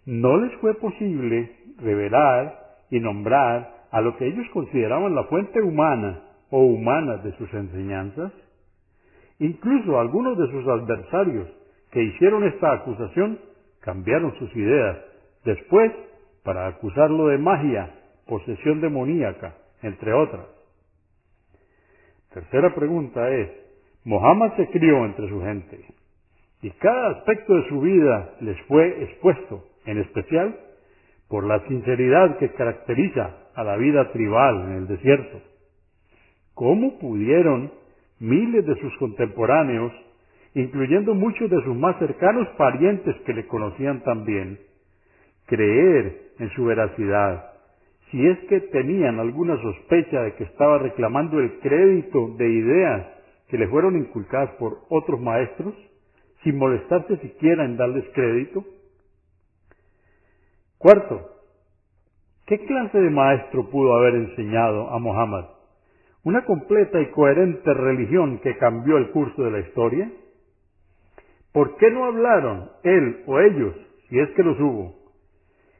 ¿No les fue posible revelar y nombrar a lo que ellos consideraban la fuente humana o humanas de sus enseñanzas? Incluso algunos de sus adversarios que hicieron esta acusación cambiaron sus ideas después para acusarlo de magia, posesión demoníaca, entre otras. Tercera pregunta es, Mohammed se crió entre su gente y cada aspecto de su vida les fue expuesto, en especial por la sinceridad que caracteriza a la vida tribal en el desierto. ¿Cómo pudieron miles de sus contemporáneos, incluyendo muchos de sus más cercanos parientes que le conocían también, creer en su veracidad, si es que tenían alguna sospecha de que estaba reclamando el crédito de ideas que le fueron inculcadas por otros maestros, sin molestarse siquiera en darles crédito. Cuarto, ¿qué clase de maestro pudo haber enseñado a Mohammed? ¿Una completa y coherente religión que cambió el curso de la historia? ¿Por qué no hablaron él o ellos, si es que los hubo,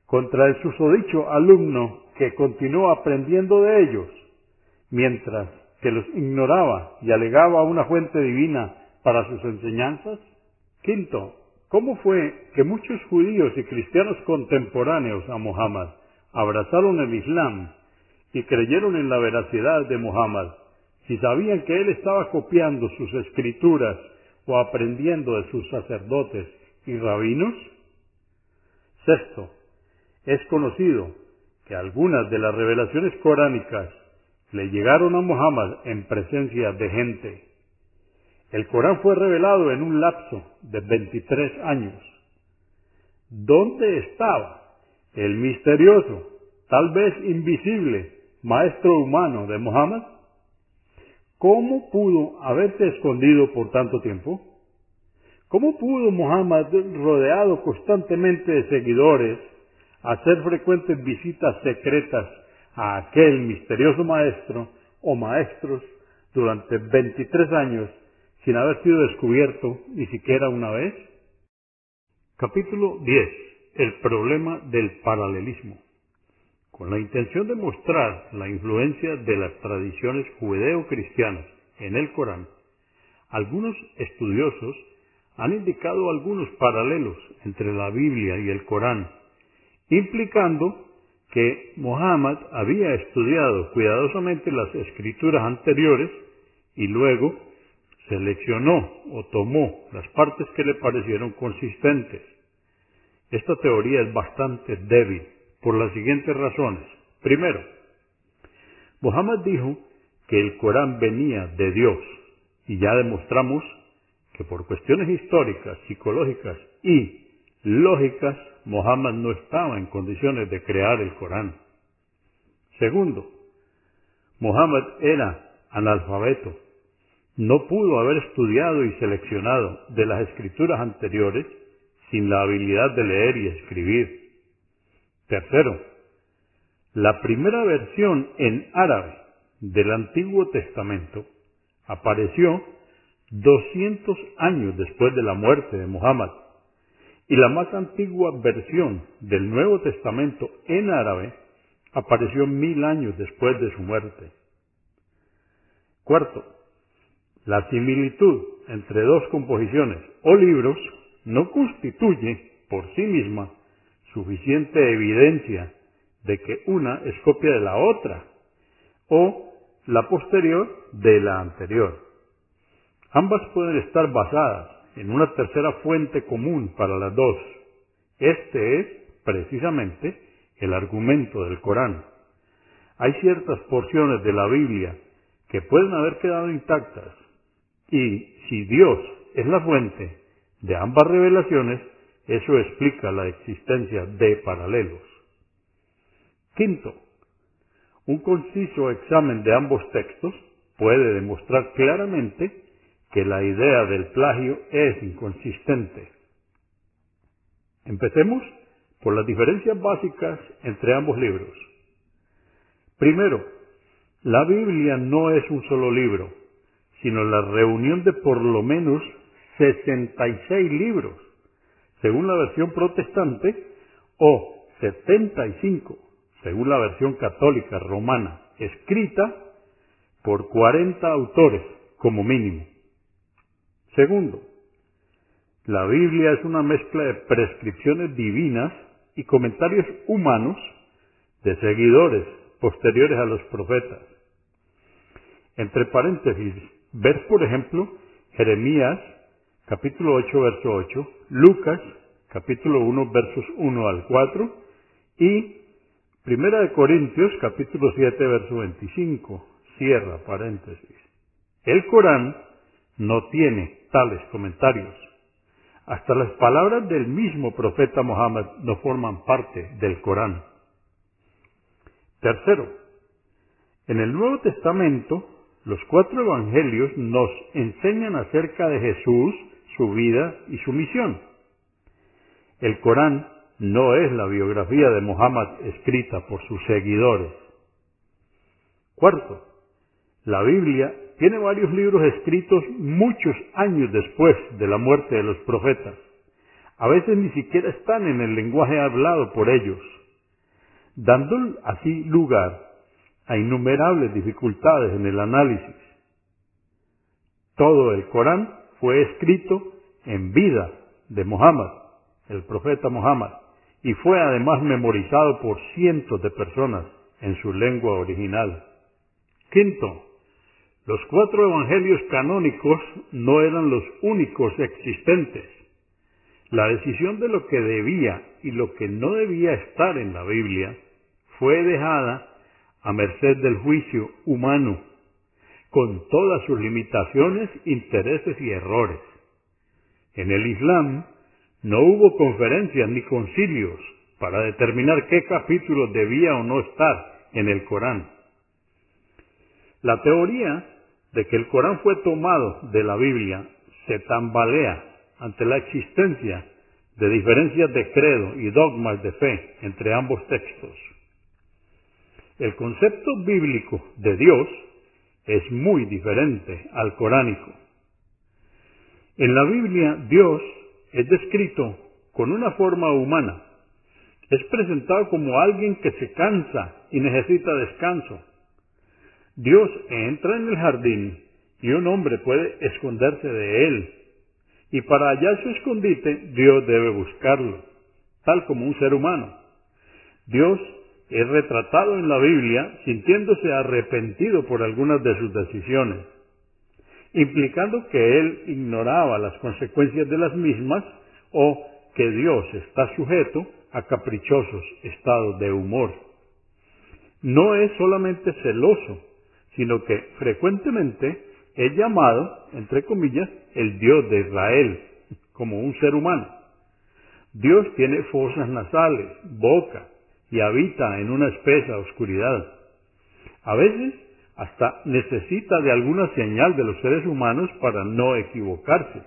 contra el susodicho alumno que continuó aprendiendo de ellos, mientras que los ignoraba y alegaba una fuente divina para sus enseñanzas? Quinto, ¿cómo fue que muchos judíos y cristianos contemporáneos a Muhammad abrazaron el Islam y creyeron en la veracidad de Muhammad si sabían que él estaba copiando sus escrituras o aprendiendo de sus sacerdotes y rabinos? Sexto, es conocido que algunas de las revelaciones coránicas le llegaron a Muhammad en presencia de gente. El Corán fue revelado en un lapso de 23 años. ¿Dónde estaba el misterioso, tal vez invisible, maestro humano de Muhammad? ¿Cómo pudo haberse escondido por tanto tiempo? ¿Cómo pudo Muhammad, rodeado constantemente de seguidores, hacer frecuentes visitas secretas a aquel misterioso maestro o maestros durante 23 años sin haber sido descubierto ni siquiera una vez? Capítulo 10. El problema del paralelismo. Con la intención de mostrar la influencia de las tradiciones judeo-cristianas en el Corán, algunos estudiosos han indicado algunos paralelos entre la Biblia y el Corán implicando que Muhammad había estudiado cuidadosamente las escrituras anteriores y luego seleccionó o tomó las partes que le parecieron consistentes. Esta teoría es bastante débil por las siguientes razones. Primero, Muhammad dijo que el Corán venía de Dios y ya demostramos que por cuestiones históricas, psicológicas y lógicas Mohammed no estaba en condiciones de crear el Corán. Segundo, Mohammed era analfabeto. No pudo haber estudiado y seleccionado de las escrituras anteriores sin la habilidad de leer y escribir. Tercero, la primera versión en árabe del Antiguo Testamento apareció 200 años después de la muerte de Muhammad, y la más antigua versión del Nuevo Testamento en árabe apareció mil años después de su muerte. Cuarto, la similitud entre dos composiciones o libros no constituye por sí misma suficiente evidencia de que una es copia de la otra o la posterior de la anterior. Ambas pueden estar basadas en una tercera fuente común para las dos. Este es, precisamente, el argumento del Corán. Hay ciertas porciones de la Biblia que pueden haber quedado intactas y si Dios es la fuente de ambas revelaciones, eso explica la existencia de paralelos. Quinto, un conciso examen de ambos textos puede demostrar claramente que la idea del plagio es inconsistente. Empecemos por las diferencias básicas entre ambos libros. Primero, la Biblia no es un solo libro, sino la reunión de por lo menos 66 libros, según la versión protestante, o 75, según la versión católica romana, escrita por 40 autores como mínimo. Segundo, la Biblia es una mezcla de prescripciones divinas y comentarios humanos de seguidores posteriores a los profetas. Entre paréntesis, ver por ejemplo Jeremías capítulo 8 verso 8, Lucas capítulo 1 versos 1 al 4 y Primera de Corintios capítulo 7 verso 25, cierra paréntesis. El Corán no tiene comentarios. Hasta las palabras del mismo profeta Mohammed no forman parte del Corán. Tercero, en el Nuevo Testamento, los cuatro evangelios nos enseñan acerca de Jesús, su vida y su misión. El Corán no es la biografía de Mohammed escrita por sus seguidores. Cuarto, la Biblia tiene varios libros escritos muchos años después de la muerte de los profetas. A veces ni siquiera están en el lenguaje hablado por ellos, dando así lugar a innumerables dificultades en el análisis. Todo el Corán fue escrito en vida de Muhammad, el profeta Muhammad, y fue además memorizado por cientos de personas en su lengua original. Quinto, los cuatro evangelios canónicos no eran los únicos existentes. La decisión de lo que debía y lo que no debía estar en la Biblia fue dejada a merced del juicio humano, con todas sus limitaciones, intereses y errores. En el Islam no hubo conferencias ni concilios para determinar qué capítulo debía o no estar en el Corán. La teoría de que el Corán fue tomado de la Biblia se tambalea ante la existencia de diferencias de credo y dogmas de fe entre ambos textos. El concepto bíblico de Dios es muy diferente al coránico. En la Biblia Dios es descrito con una forma humana. Es presentado como alguien que se cansa y necesita descanso Dios entra en el jardín y un hombre puede esconderse de él. Y para hallar su escondite, Dios debe buscarlo, tal como un ser humano. Dios es retratado en la Biblia sintiéndose arrepentido por algunas de sus decisiones, implicando que él ignoraba las consecuencias de las mismas o que Dios está sujeto a caprichosos estados de humor. No es solamente celoso, sino que frecuentemente es llamado, entre comillas, el Dios de Israel, como un ser humano. Dios tiene fosas nasales, boca, y habita en una espesa oscuridad. A veces hasta necesita de alguna señal de los seres humanos para no equivocarse.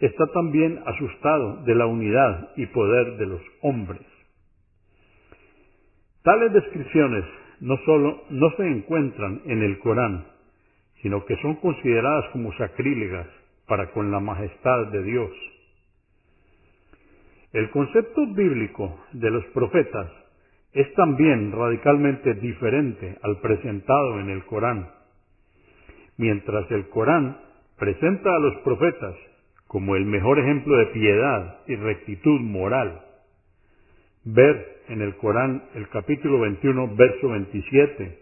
Está también asustado de la unidad y poder de los hombres. Tales descripciones no solo no se encuentran en el Corán, sino que son consideradas como sacrílegas para con la majestad de Dios. El concepto bíblico de los profetas es también radicalmente diferente al presentado en el Corán. Mientras el Corán presenta a los profetas como el mejor ejemplo de piedad y rectitud moral, ver en el Corán el capítulo 21, verso 27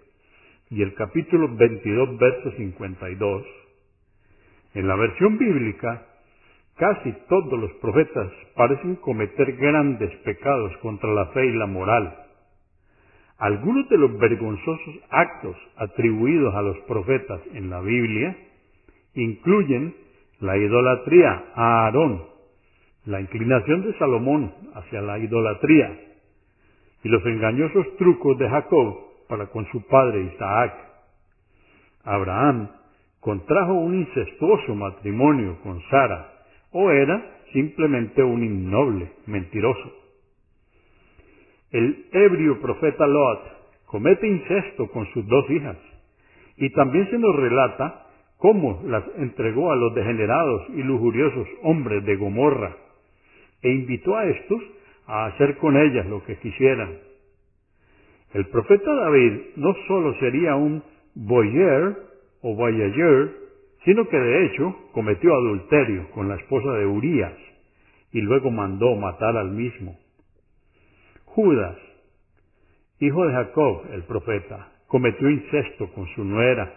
y el capítulo 22, verso 52, en la versión bíblica, casi todos los profetas parecen cometer grandes pecados contra la fe y la moral. Algunos de los vergonzosos actos atribuidos a los profetas en la Biblia incluyen la idolatría a Aarón, la inclinación de Salomón hacia la idolatría y los engañosos trucos de Jacob para con su padre Isaac. Abraham contrajo un incestuoso matrimonio con Sara, o era simplemente un innoble mentiroso. El ebrio profeta Lot comete incesto con sus dos hijas, y también se nos relata cómo las entregó a los degenerados y lujuriosos hombres de Gomorra, e invitó a estos a hacer con ellas lo que quisieran. El profeta David no sólo sería un boyer o voyageur, sino que de hecho cometió adulterio con la esposa de Urías y luego mandó matar al mismo. Judas, hijo de Jacob, el profeta, cometió incesto con su nuera.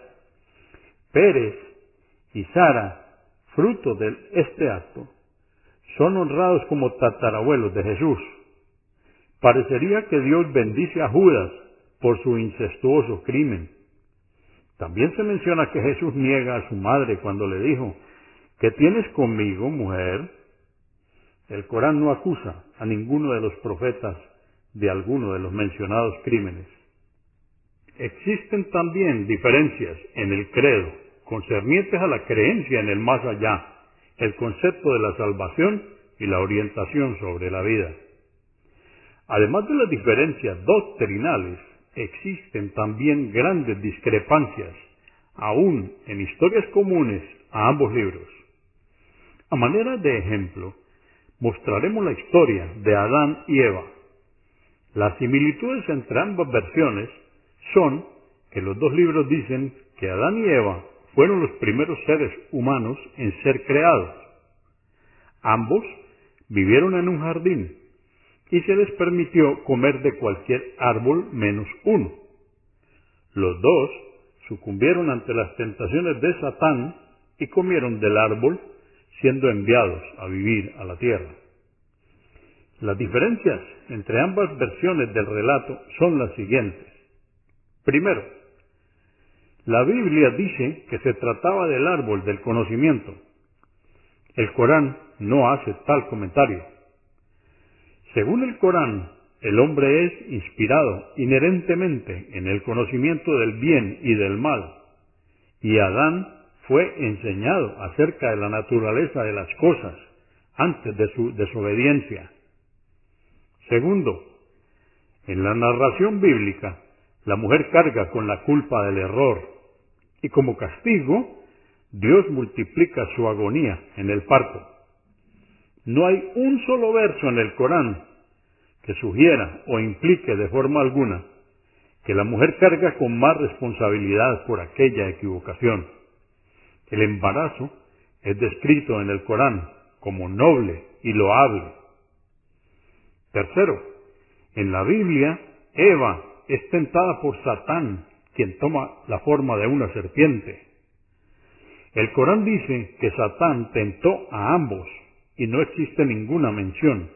Pérez y Sara, fruto de este acto, son honrados como tatarabuelos de Jesús. Parecería que Dios bendice a Judas por su incestuoso crimen. También se menciona que Jesús niega a su madre cuando le dijo, ¿qué tienes conmigo, mujer? El Corán no acusa a ninguno de los profetas de alguno de los mencionados crímenes. Existen también diferencias en el credo concernientes a la creencia en el más allá, el concepto de la salvación y la orientación sobre la vida. Además de las diferencias doctrinales, existen también grandes discrepancias, aún en historias comunes a ambos libros. A manera de ejemplo, mostraremos la historia de Adán y Eva. Las similitudes entre ambas versiones son que los dos libros dicen que Adán y Eva fueron los primeros seres humanos en ser creados. Ambos vivieron en un jardín y se les permitió comer de cualquier árbol menos uno. Los dos sucumbieron ante las tentaciones de Satán y comieron del árbol siendo enviados a vivir a la tierra. Las diferencias entre ambas versiones del relato son las siguientes. Primero, la Biblia dice que se trataba del árbol del conocimiento. El Corán no hace tal comentario. Según el Corán, el hombre es inspirado inherentemente en el conocimiento del bien y del mal, y Adán fue enseñado acerca de la naturaleza de las cosas antes de su desobediencia. Segundo, en la narración bíblica, la mujer carga con la culpa del error, y como castigo, Dios multiplica su agonía en el parto. No hay un solo verso en el Corán que sugiera o implique de forma alguna que la mujer carga con más responsabilidad por aquella equivocación. El embarazo es descrito en el Corán como noble y loable. Tercero, en la Biblia, Eva es tentada por Satán, quien toma la forma de una serpiente. El Corán dice que Satán tentó a ambos y no existe ninguna mención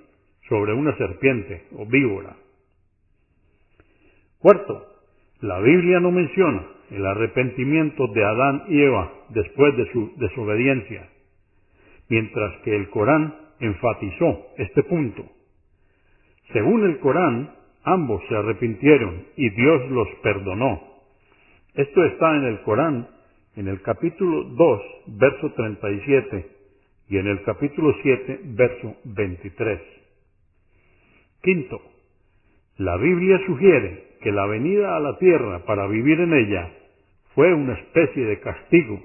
sobre una serpiente o víbora. Cuarto, la Biblia no menciona el arrepentimiento de Adán y Eva después de su desobediencia, mientras que el Corán enfatizó este punto. Según el Corán, ambos se arrepintieron y Dios los perdonó. Esto está en el Corán, en el capítulo 2, verso 37 y en el capítulo 7, verso 23. Quinto, la Biblia sugiere que la venida a la tierra para vivir en ella fue una especie de castigo,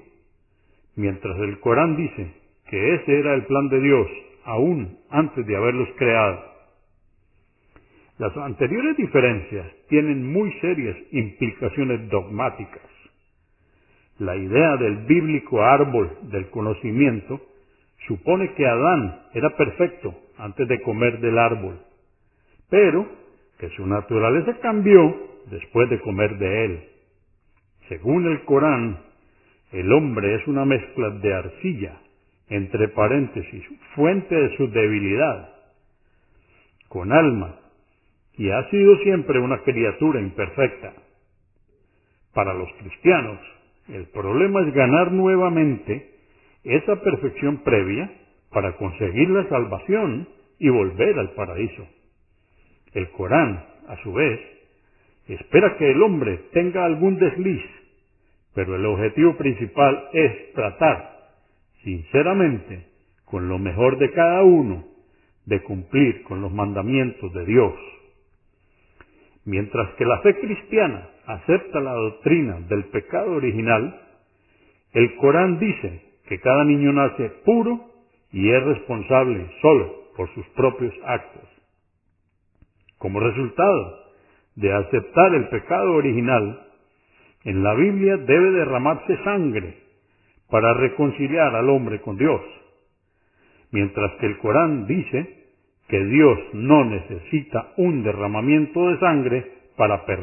mientras el Corán dice que ese era el plan de Dios aún antes de haberlos creado. Las anteriores diferencias tienen muy serias implicaciones dogmáticas. La idea del bíblico árbol del conocimiento supone que Adán era perfecto antes de comer del árbol, pero que su naturaleza cambió después de comer de él. Según el Corán, el hombre es una mezcla de arcilla, entre paréntesis, fuente de su debilidad, con alma, y ha sido siempre una criatura imperfecta. Para los cristianos, el problema es ganar nuevamente esa perfección previa para conseguir la salvación y volver al paraíso. El Corán, a su vez, espera que el hombre tenga algún desliz, pero el objetivo principal es tratar, sinceramente, con lo mejor de cada uno, de cumplir con los mandamientos de Dios. Mientras que la fe cristiana acepta la doctrina del pecado original, el Corán dice que cada niño nace puro y es responsable solo por sus propios actos. Como resultado de aceptar el pecado original, en la Biblia debe derramarse sangre para reconciliar al hombre con Dios, mientras que el Corán dice que Dios no necesita un derramamiento de sangre para perdonar.